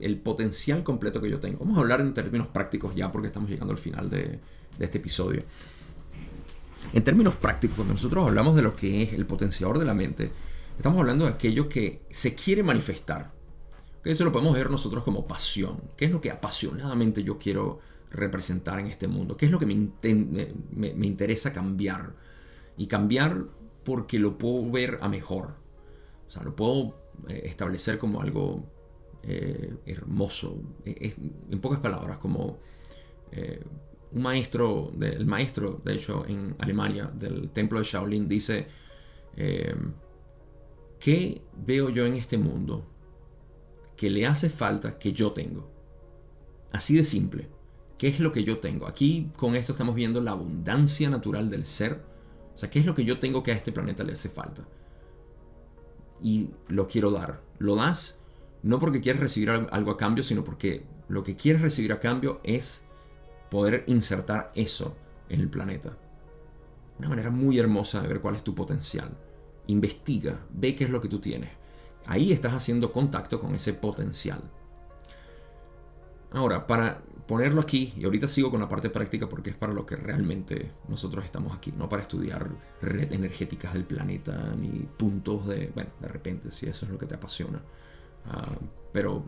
el potencial completo que yo tengo. Vamos a hablar en términos prácticos ya porque estamos llegando al final de, de este episodio. En términos prácticos, cuando nosotros hablamos de lo que es el potenciador de la mente, estamos hablando de aquello que se quiere manifestar. Eso lo podemos ver nosotros como pasión. ¿Qué es lo que apasionadamente yo quiero representar en este mundo? ¿Qué es lo que me, interesa cambiar? Y cambiar porque lo puedo ver a mejor. O sea, lo puedo eh, establecer como algo eh, hermoso. E, en pocas palabras, como eh, un maestro, el maestro, de hecho, en Alemania, del templo de Shaolin, dice, ¿qué veo yo en este mundo? que le hace falta que yo tengo. Así de simple. ¿Qué es lo que yo tengo? Aquí con esto estamos viendo la abundancia natural del ser. O sea, ¿qué es lo que yo tengo que a este planeta le hace falta? Y lo quiero dar. Lo das no porque quieres recibir algo a cambio, sino porque lo que quieres recibir a cambio es poder insertar eso en el planeta. Una manera muy hermosa de ver cuál es tu potencial. Investiga, ve qué es lo que tú tienes. Ahí estás haciendo contacto con ese potencial. Ahora, para ponerlo aquí, y ahorita sigo con la parte práctica porque es para lo que realmente nosotros estamos aquí, no para estudiar redes energéticas del planeta ni puntos de, bueno, de repente, si eso es lo que te apasiona. Ah, pero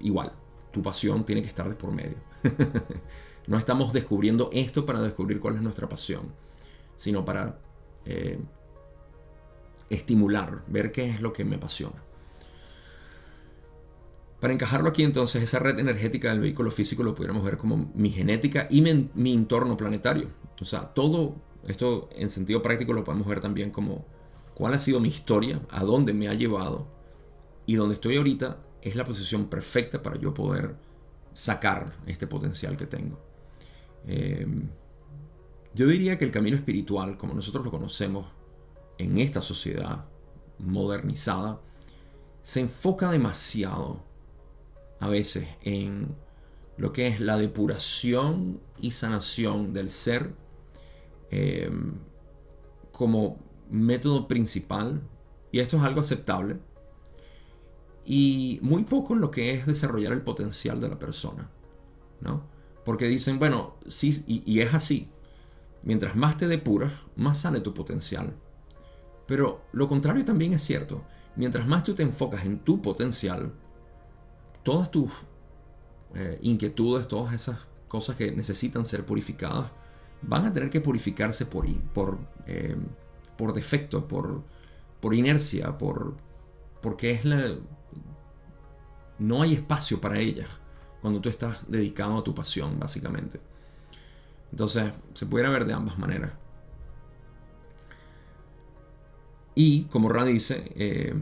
igual, tu pasión tiene que estar de por medio. no estamos descubriendo esto para descubrir cuál es nuestra pasión, sino para eh, estimular, ver qué es lo que me apasiona. Para encajarlo aquí entonces, esa red energética del vehículo físico lo pudiéramos ver como mi genética y mi, entorno planetario. O sea, todo esto en sentido práctico lo podemos ver también como cuál ha sido mi historia, a dónde me ha llevado y donde estoy ahorita es la posición perfecta para yo poder sacar este potencial que tengo. Em, yo diría que el camino espiritual, como nosotros lo conocemos, en esta sociedad modernizada se enfoca demasiado a veces en lo que es la depuración y sanación del ser em, como método principal, y esto es algo aceptable, y muy poco en lo que es desarrollar el potencial de la persona, ¿no? Porque dicen, bueno, sí, y, es así, mientras más te depuras, más sale tu potencial. Pero lo contrario también es cierto, mientras más tú te enfocas en tu potencial, todas tus eh, inquietudes, todas esas cosas que necesitan ser purificadas, van a tener que purificarse por, por, eh, por defecto, por, por inercia, por, porque es la, no hay espacio para ellas cuando tú estás dedicado a tu pasión, básicamente. Entonces, se pudiera ver de ambas maneras. Y, como Ra dice, eh,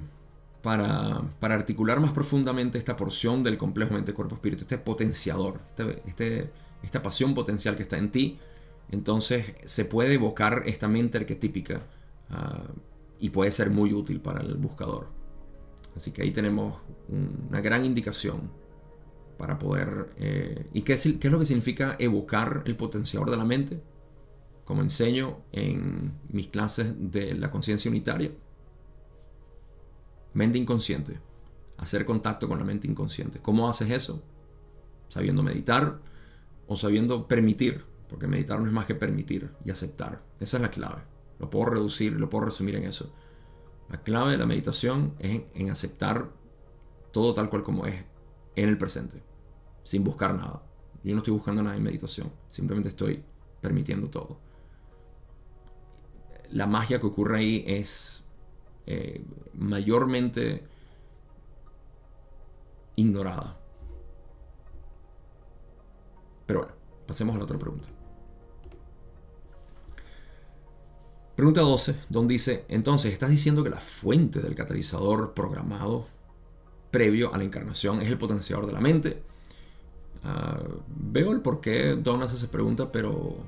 para, articular más profundamente esta porción del complejo mente-cuerpo-espíritu, este potenciador, este, este, esta pasión potencial que está en ti, entonces se puede evocar esta mente arquetípica uh, y puede ser muy útil para el buscador. Así que ahí tenemos una gran indicación para poder... Eh, ¿Y qué es lo que significa evocar el potenciador de la mente? Como enseño en mis clases de la conciencia unitaria. Mente inconsciente. Hacer contacto con la mente inconsciente. ¿Cómo haces eso? Sabiendo meditar o sabiendo permitir. Porque meditar no es más que permitir y aceptar. Esa es la clave. Lo puedo reducir, lo puedo resumir en eso. La clave de la meditación es en aceptar todo tal cual como es en el presente, sin buscar nada. Yo no estoy buscando nada en meditación, simplemente estoy permitiendo todo. La magia que ocurre ahí es eh, mayormente ignorada. Pero bueno, pasemos a la otra pregunta. Pregunta 12, donde dice, entonces, ¿estás diciendo que la fuente del catalizador programado previo a la encarnación es el potenciador de la mente? Ah, veo el por qué Don hace esa pregunta, pero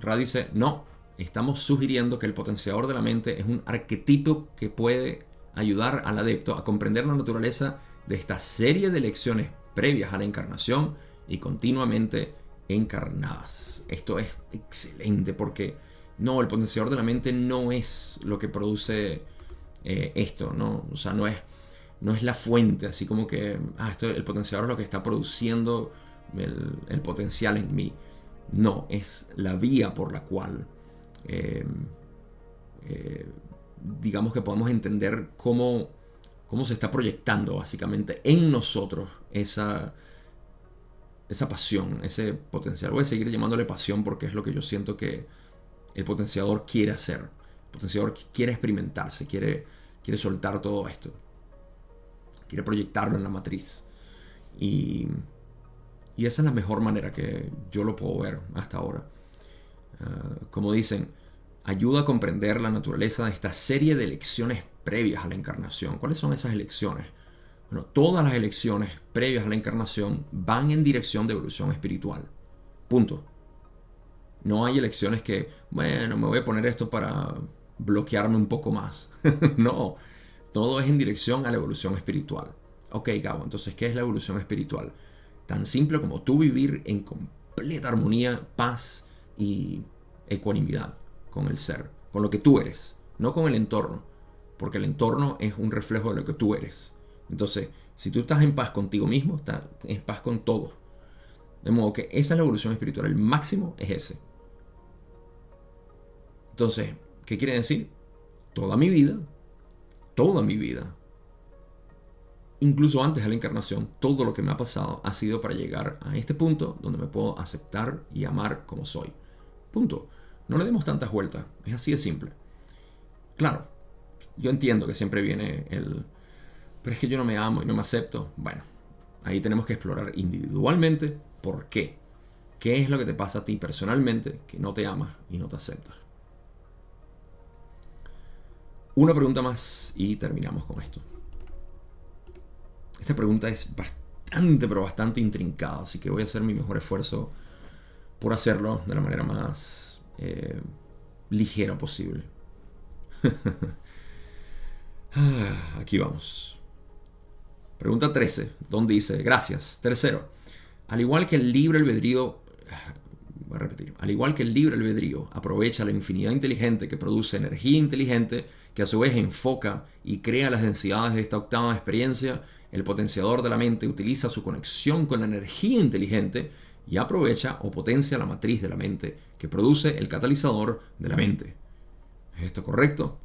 Ra dice, no, estamos sugiriendo que el potenciador de la mente es un arquetipo que puede ayudar al adepto a comprender la naturaleza de esta serie de lecciones previas a la encarnación y continuamente encarnadas. Esto es excelente porque no, el potenciador de la mente no es lo que produce eh, esto, ¿no? O sea, no es, no es la fuente, así como que, ah, esto, el potenciador es lo que está produciendo el, potencial en mí. No, es la vía por la cual, eh, eh, digamos que podemos entender cómo, cómo se está proyectando básicamente en nosotros esa, esa pasión, ese potencial. Voy a seguir llamándole pasión porque es lo que yo siento que el potenciador quiere hacer. El potenciador quiere experimentarse, quiere, quiere soltar todo esto. Quiere proyectarlo en la matriz. Y, y esa es la mejor manera que yo lo puedo ver hasta ahora. Ah, como dicen, ayuda a comprender la naturaleza de esta serie de elecciones previas a la encarnación. ¿Cuáles son esas elecciones? Bueno, todas las elecciones previas a la encarnación van en dirección de evolución espiritual. Punto. No hay elecciones que, bueno, me voy a poner esto para bloquearme un poco más. no, todo es en dirección a la evolución espiritual. Ok, Gabo, entonces, ¿qué es la evolución espiritual? Tan simple como tú vivir en completa armonía, paz y ecuanimidad con el ser, con lo que tú eres, no con el entorno, porque el entorno es un reflejo de lo que tú eres. Entonces, si tú estás en paz contigo mismo, estás en paz con todo. De modo que esa es la evolución espiritual, el máximo es ese. Entonces, ¿qué quiere decir? Toda mi vida, toda mi vida, incluso antes de la encarnación, todo lo que me ha pasado ha sido para llegar a este punto donde me puedo aceptar y amar como soy. Punto. No le demos tantas vueltas, es así de simple. Claro, yo entiendo que siempre viene el, pero es que yo no me amo y no me acepto. Bueno, ahí tenemos que explorar individualmente por qué. ¿Qué es lo que te pasa a ti personalmente que no te amas y no te aceptas? Una pregunta más y terminamos con esto. Esta pregunta es bastante, pero bastante intrincada, así que voy a hacer mi mejor esfuerzo por hacerlo de la manera más eh, ligera posible. Aquí vamos. Pregunta 13, donde dice, gracias. Tercero, al igual que el libre albedrío, voy a repetir, al igual que el libre albedrío aprovecha la infinidad inteligente que produce energía inteligente, que a su vez enfoca y crea las densidades de esta octava experiencia, el potenciador de la mente utiliza su conexión con la energía inteligente y aprovecha o potencia la matriz de la mente, que produce el catalizador de la mente. ¿Es esto correcto?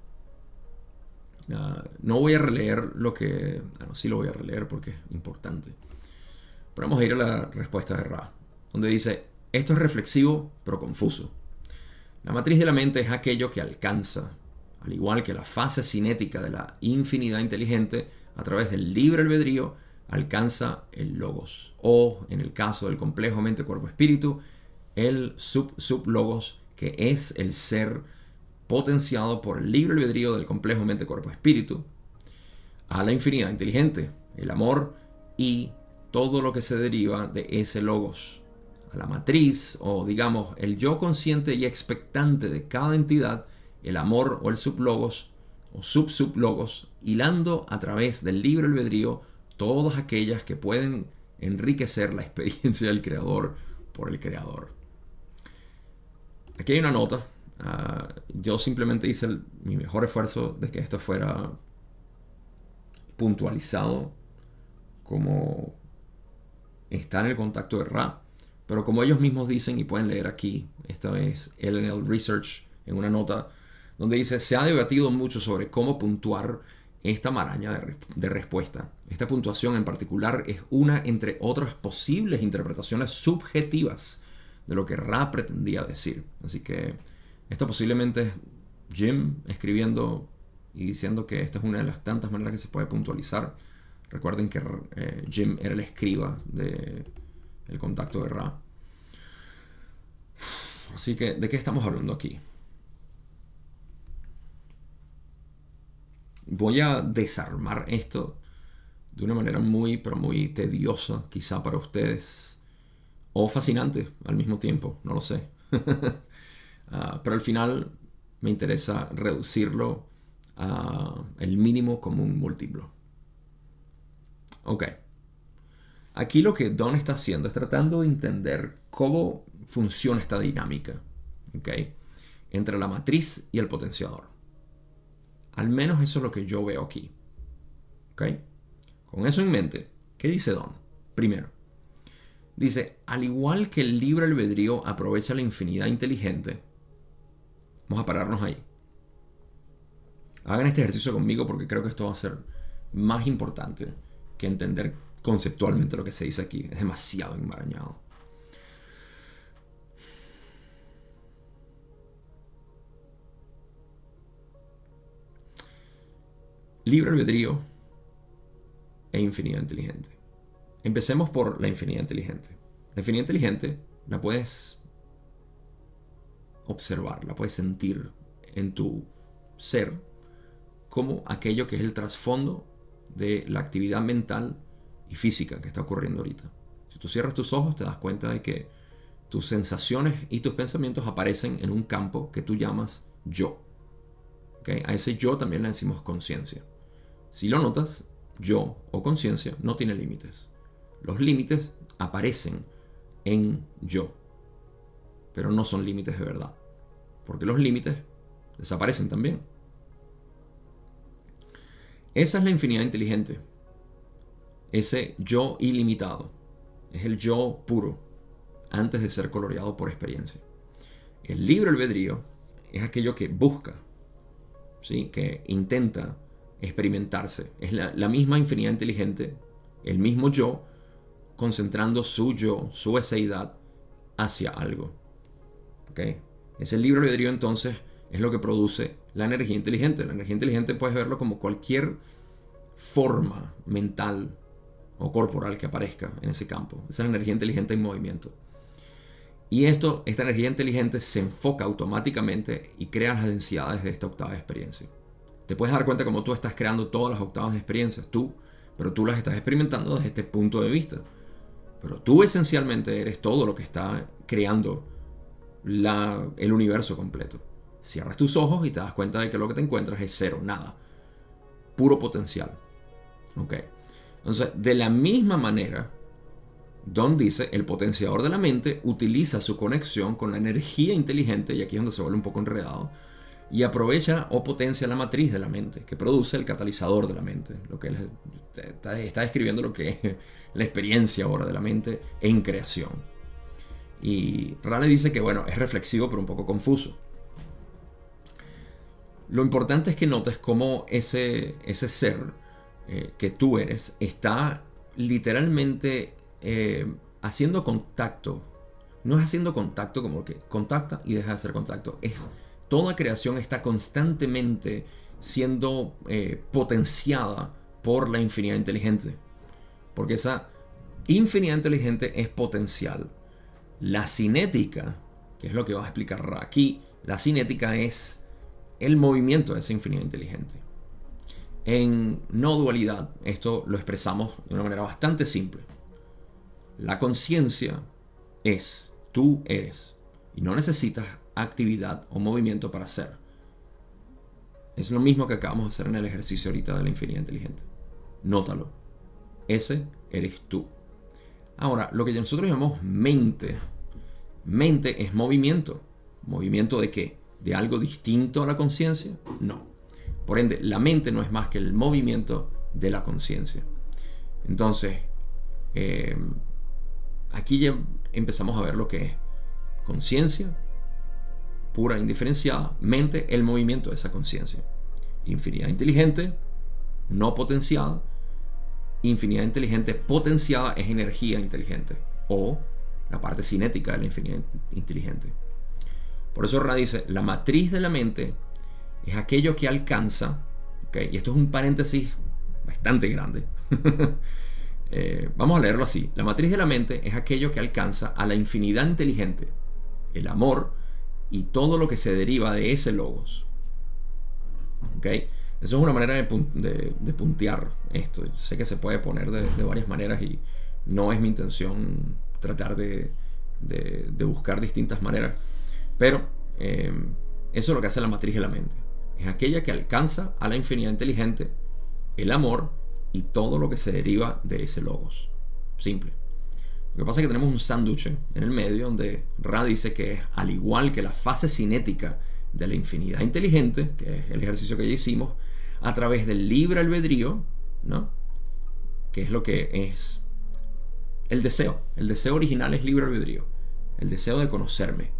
Ah, no voy a releer lo que... Bueno, sí lo voy a releer porque es importante. Pero vamos a ir a la respuesta de Ra, donde dice, esto es reflexivo pero confuso. La matriz de la mente es aquello que alcanza, al igual que la fase cinética de la infinidad inteligente, a través del libre albedrío, alcanza el logos. O, en el caso del complejo mente-cuerpo-espíritu, el sub-sub-logos, que es el ser potenciado por el libre albedrío del complejo mente-cuerpo-espíritu, a la infinidad inteligente, el amor y todo lo que se deriva de ese logos, a la matriz o digamos el yo consciente y expectante de cada entidad, el amor o el sublogos o sub-sublogos, hilando a través del libre albedrío todas aquellas que pueden enriquecer la experiencia del creador por el creador. Aquí hay una nota. Ah, yo simplemente hice mi mejor esfuerzo de que esto fuera puntualizado como está en el contacto de Ra. Pero como ellos mismos dicen y pueden leer aquí, esta es LNL Research en una nota donde dice, se ha debatido mucho sobre cómo puntuar esta maraña de, de, respuesta. Esta puntuación en particular es una entre otras posibles interpretaciones subjetivas de lo que Ra pretendía decir. Así que esto posiblemente es Jim escribiendo y diciendo que esta es una de las tantas maneras que se puede puntualizar Recuerden que eh, Jim era el escriba del el contacto de Ra. Así que, ¿de qué estamos hablando aquí? Voy a desarmar esto de una manera muy, pero muy tediosa, quizá para ustedes, o fascinante al mismo tiempo, no lo sé. Ah, pero al final me interesa reducirlo al mínimo común múltiplo. Ok. Aquí lo que Don está haciendo es tratando de entender cómo funciona esta dinámica ¿ok? entre la matriz y el potenciador. Al menos eso es lo que yo veo aquí. ¿ok? Con eso en mente, ¿qué dice Don? Primero, dice, al igual que el libre albedrío aprovecha la infinidad inteligente, vamos a pararnos ahí. Hagan este ejercicio conmigo porque creo que esto va a ser más importante que entender conceptualmente lo que se dice aquí. Es demasiado enmarañado. Libre albedrío e infinidad inteligente. Empecemos por la infinidad inteligente. La infinidad inteligente la puedes observar, la puedes sentir en tu ser como aquello que es el trasfondo de la actividad mental y física que está ocurriendo ahorita. Si tú cierras tus ojos te das cuenta de que tus sensaciones y tus pensamientos aparecen en un campo que tú llamas yo. A ese yo también le decimos conciencia. Si lo notas, yo o conciencia no tiene límites. Los límites aparecen en yo, pero no son límites de verdad, porque los límites desaparecen también. Esa es la infinidad inteligente. Ese yo ilimitado. Es el yo puro, antes de ser coloreado por experiencia. El libre albedrío es aquello que busca, ¿sí? que intenta experimentarse. Es la, misma infinidad inteligente, el mismo yo, concentrando su yo, su eseidad hacia algo. ¿Okay? Ese libre albedrío entonces es lo que produce la energía inteligente. La energía inteligente puedes verlo como cualquier forma mental o corporal que aparezca en ese campo. Esa es la energía inteligente en movimiento. Y esto, esta energía inteligente se enfoca automáticamente y crea las densidades de esta octava experiencia. Te puedes dar cuenta como tú estás creando todas las octavas de experiencias, tú, pero tú las estás experimentando desde este punto de vista. Pero tú esencialmente eres todo lo que está creando la, el universo completo. Cierras tus ojos y te das cuenta de que lo que te encuentras es cero, nada. Puro potencial. ¿Ok? Entonces, de la misma manera, Don dice, el potenciador de la mente utiliza su conexión con la energía inteligente, y aquí es donde se vuelve un poco enredado, y aprovecha o potencia la matriz de la mente, que produce el catalizador de la mente, lo que está, está describiendo lo que es la experiencia ahora de la mente en creación. Y Rane dice que, bueno, es reflexivo pero un poco confuso. Lo importante es que notes cómo ese, ese ser eh, que tú eres está literalmente eh, haciendo contacto. No es haciendo contacto como que contacta y deja de hacer contacto. Es toda creación está constantemente siendo eh, potenciada por la infinidad inteligente. Porque esa infinidad inteligente es potencial. La cinética, que es lo que va a explicar aquí, la cinética es el movimiento de esa infinidad inteligente. En no dualidad, esto lo expresamos de una manera bastante simple. La conciencia es, tú eres, y no necesitas actividad o movimiento para ser. Es lo mismo que acabamos de hacer en el ejercicio ahorita de la infinidad inteligente. Nótalo. Ese eres tú. Ahora, lo que nosotros llamamos mente, mente es movimiento. ¿Movimiento de qué? ¿De algo distinto a la conciencia? No. Por ende, la mente no es más que el movimiento de la conciencia. Entonces, eh, aquí ya empezamos a ver lo que es conciencia pura, indiferenciada, mente, el movimiento de esa conciencia. Infinidad inteligente, no potenciada. Infinidad inteligente potenciada es energía inteligente o la parte cinética de la infinidad inteligente. Por eso Ra dice, la matriz de la mente es aquello que alcanza, y esto es un paréntesis bastante grande, eh, vamos a leerlo así, la matriz de la mente es aquello que alcanza a la infinidad inteligente, el amor y todo lo que se deriva de ese logos. ¿Okay? Eso es una manera de, puntear esto. sé que se puede poner de, varias maneras y no es mi intención tratar de, buscar distintas maneras. Pero eh, eso es lo que hace la matriz de la mente es aquella que alcanza a la infinidad inteligente, el amor y todo lo que se deriva de ese logos. Simple. Lo que pasa es que tenemos un sándwich en el medio donde Ra dice que es al igual que la fase cinética de la infinidad inteligente, que es el ejercicio que ya hicimos, a través del libre albedrío, ¿no? Que es lo que es el deseo. El deseo original es libre albedrío. El deseo de conocerme.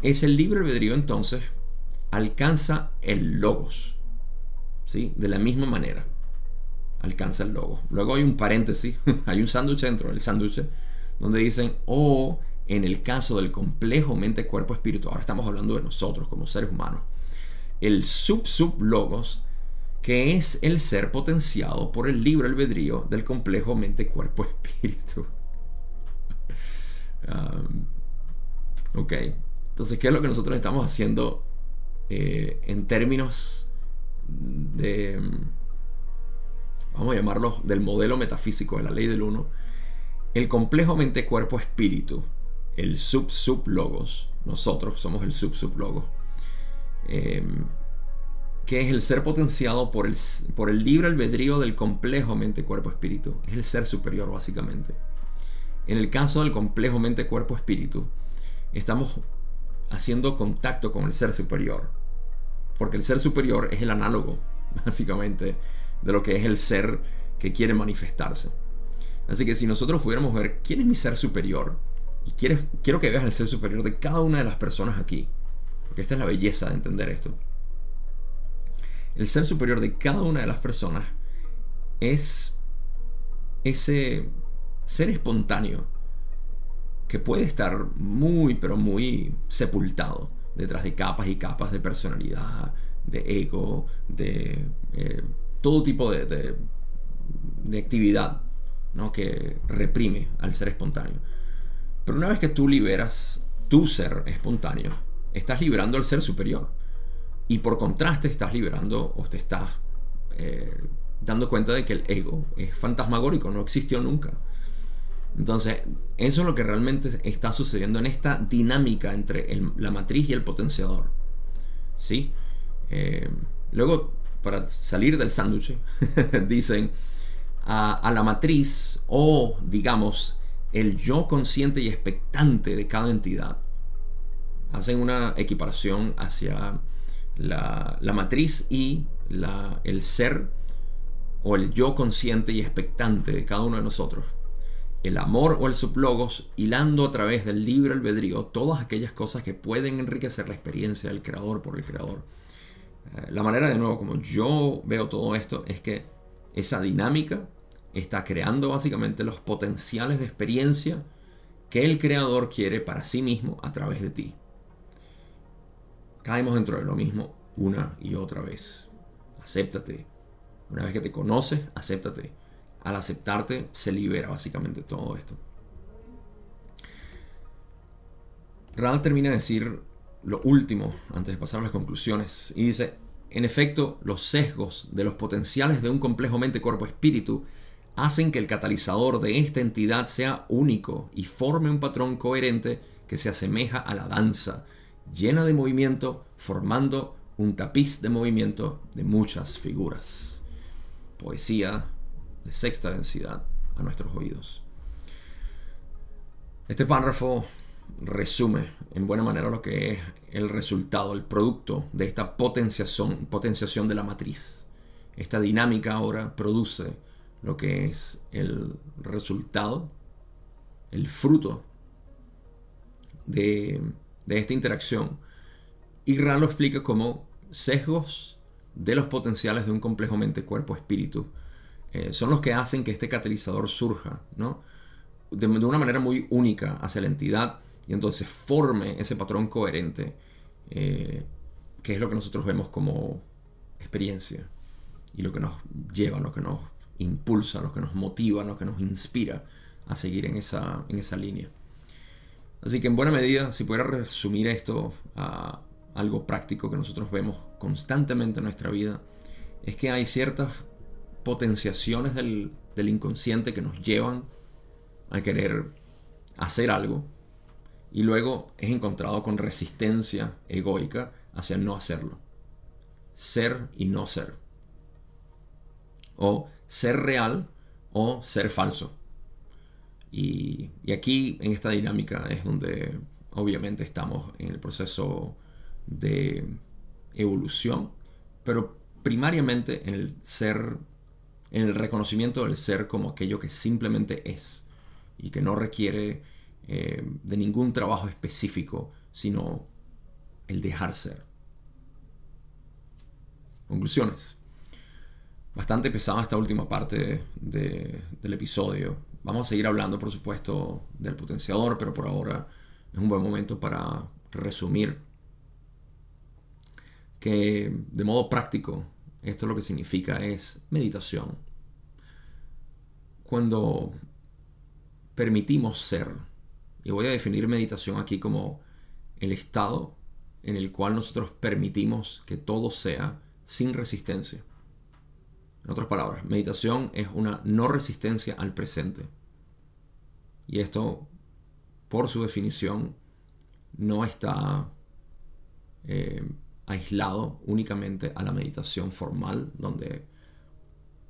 Es el libre albedrío entonces alcanza el logos. ¿sí? De la misma manera. Alcanza el logos. Luego hay un paréntesis, hay un sándwich dentro del sándwich donde dicen, o en el caso del complejo mente-cuerpo-espíritu, ahora estamos hablando de nosotros como seres humanos, el sub-sub-logos, que es el ser potenciado por el libre albedrío del complejo mente-cuerpo-espíritu. Um, ok, entonces, ¿qué es lo que nosotros estamos haciendo eh, en términos de, vamos a llamarlo, del modelo metafísico de la ley del uno, el complejo mente-cuerpo-espíritu, el sub-sub-logos, nosotros somos el sub-sub-logos, eh, que es el ser potenciado por el, por el libre albedrío del complejo mente-cuerpo-espíritu, es el ser superior básicamente. En el caso del complejo mente-cuerpo-espíritu, estamos haciendo contacto con el ser superior. Porque el ser superior es el análogo, básicamente, de lo que es el ser que quiere manifestarse. Así que si nosotros pudiéramos ver quién es mi ser superior, y quiero, quiero que veas el ser superior de cada una de las personas aquí, porque esta es la belleza de entender esto. El ser superior de cada una de las personas es ese ser espontáneo que puede estar muy, pero muy sepultado detrás de capas y capas de personalidad, de ego, de eh, todo tipo de, de, actividad ¿no? que reprime al ser espontáneo. Pero una vez que tú liberas tu ser espontáneo, estás liberando al ser superior. Y por contraste estás liberando o te estás eh, dando cuenta de que el ego es fantasmagórico, no existió nunca. Entonces, eso es lo que realmente está sucediendo en esta dinámica entre la matriz y el potenciador. ¿Sí? Eh, luego, para salir del sándwich, dicen, a, la matriz o, digamos, el yo consciente y expectante de cada entidad. Hacen una equiparación hacia la, matriz y el ser o el yo consciente y expectante de cada uno de nosotros. El amor o el sublogos hilando a través del libre albedrío todas aquellas cosas que pueden enriquecer la experiencia del creador por el creador. Eh, la manera de nuevo como yo veo todo esto es que esa dinámica está creando básicamente los potenciales de experiencia que el creador quiere para sí mismo a través de ti. Caemos dentro de lo mismo una y otra vez. Acéptate. Una vez que te conoces, acéptate. Al aceptarte, se libera básicamente todo esto. Rand termina de decir lo último antes de pasar a las conclusiones y dice, en efecto, los sesgos de los potenciales de un complejo mente-cuerpo-espíritu hacen que el catalizador de esta entidad sea único y forme un patrón coherente que se asemeja a la danza, llena de movimiento, formando un tapiz de movimiento de muchas figuras. Poesía de sexta densidad a nuestros oídos. Este párrafo resume en buena manera lo que es el resultado, el producto de esta potenciación, potenciación de la matriz. Esta dinámica ahora produce lo que es el resultado, el fruto de, esta interacción. Y Ra lo explica como sesgos de los potenciales de un complejo mente, cuerpo, espíritu. Eh, son los que hacen que este catalizador surja, ¿no? De, de, una manera muy única hacia la entidad y entonces forme ese patrón coherente, eh, que es lo que nosotros vemos como experiencia y lo que nos lleva, lo que nos impulsa, lo que nos motiva, lo que nos inspira a seguir en esa, en esa línea. Así que en buena medida, si pudiera resumir esto a algo práctico que nosotros vemos constantemente en nuestra vida, es que hay ciertas potenciaciones del, del inconsciente que nos llevan a querer hacer algo y luego es encontrado con resistencia egoica hacia no hacerlo. Ser y no ser. O ser real o ser falso. Y, aquí en esta dinámica es donde obviamente estamos en el proceso de evolución, pero primariamente en el ser, en el reconocimiento del ser como aquello que simplemente es y que no requiere eh, de ningún trabajo específico, sino el dejar ser. Conclusiones bastante pesada esta última parte del episodio. Vamos a seguir hablando, por supuesto, del potenciador, pero por ahora es un buen momento para resumir que de modo práctico esto lo que significa es meditación. Cuando permitimos ser, y voy a definir meditación aquí como el estado en el cual nosotros permitimos que todo sea sin resistencia. En otras palabras, meditación es una no resistencia al presente. Y esto, por su definición, no está eh, aislado únicamente a la meditación formal, donde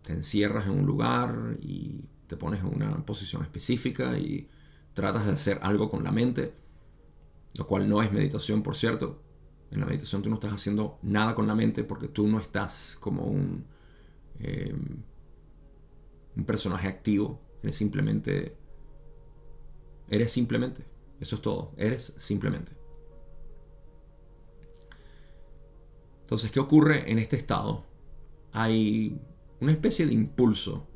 te encierras en un lugar y te pones en una posición específica y tratas de hacer algo con la mente, lo cual no es meditación, por cierto. En la meditación tú no estás haciendo nada con la mente porque tú no estás como un eh, un personaje activo, eres simplemente, eres simplemente, eso es todo, eres simplemente. Entonces, ¿qué ocurre en este estado? Hay una especie de impulso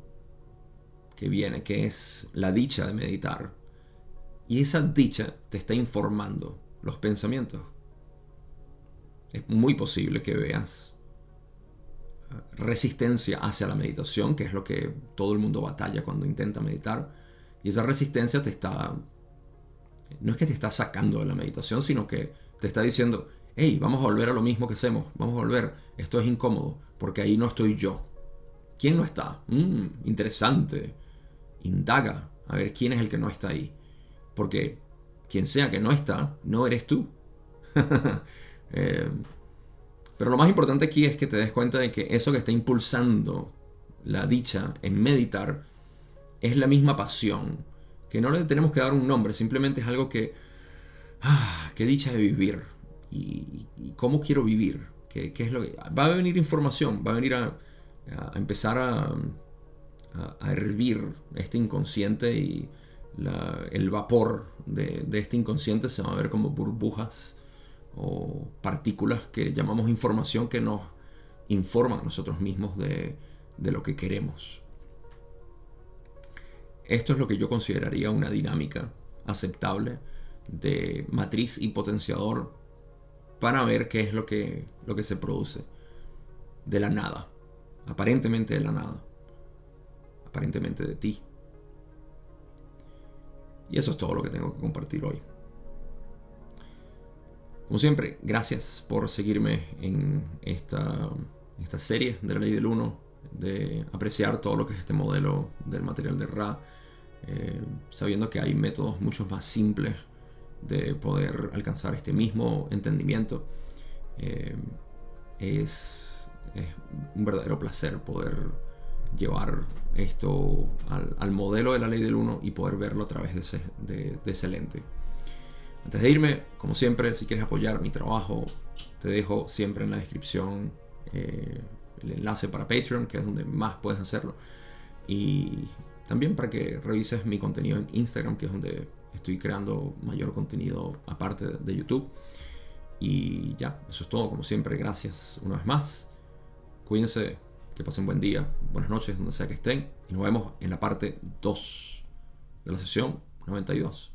que viene, que es la dicha de meditar. Y esa dicha te está informando los pensamientos. Es muy posible que veas resistencia hacia la meditación, que es lo que todo el mundo batalla cuando intenta meditar. Y esa resistencia te está, no es que te está sacando de la meditación, sino que te está diciendo, hey, vamos a volver a lo mismo que hacemos, vamos a volver, esto es incómodo, porque ahí no estoy yo. ¿Quién no está? Mm, interesante. Indaga a ver quién es el que no está ahí. Porque quien sea que no está, no eres tú. eh, pero lo más importante aquí es que te des cuenta de que eso que está impulsando la dicha en meditar es la misma pasión, que no le tenemos que dar un nombre, simplemente es algo que, ah, qué dicha de vivir y, cómo quiero vivir, ¿Qué, es lo que, va a venir información, va a venir a, empezar a, a, hervir este inconsciente y el vapor de, este inconsciente se va a ver como burbujas o partículas que llamamos información que nos informan a nosotros mismos de, lo que queremos. Esto es lo que yo consideraría una dinámica aceptable de matriz y potenciador para ver qué es lo que, lo que se produce de la nada, aparentemente de la nada, aparentemente de ti. Y eso es todo lo que tengo que compartir hoy. Como siempre, gracias por seguirme en esta, esta serie de la ley del 1, de apreciar todo lo que es este modelo del material de Ra, eh, sabiendo que hay métodos mucho más simples de poder alcanzar este mismo entendimiento. Eh, es, un verdadero placer poder llevar esto al, modelo de la ley del 1 y poder verlo a través de ese, de ese lente. Antes de irme, como siempre, si quieres apoyar mi trabajo, te dejo siempre en la descripción eh, el enlace para Patreon, que es donde más puedes hacerlo. Y también para que revises mi contenido en Instagram, que es donde estoy creando mayor contenido aparte de YouTube. Y ya, eso es todo, como siempre, gracias una vez más. Cuídense, que pasen buen día, buenas noches, donde sea que estén. Y nos vemos en la parte 2 de la sesión 92.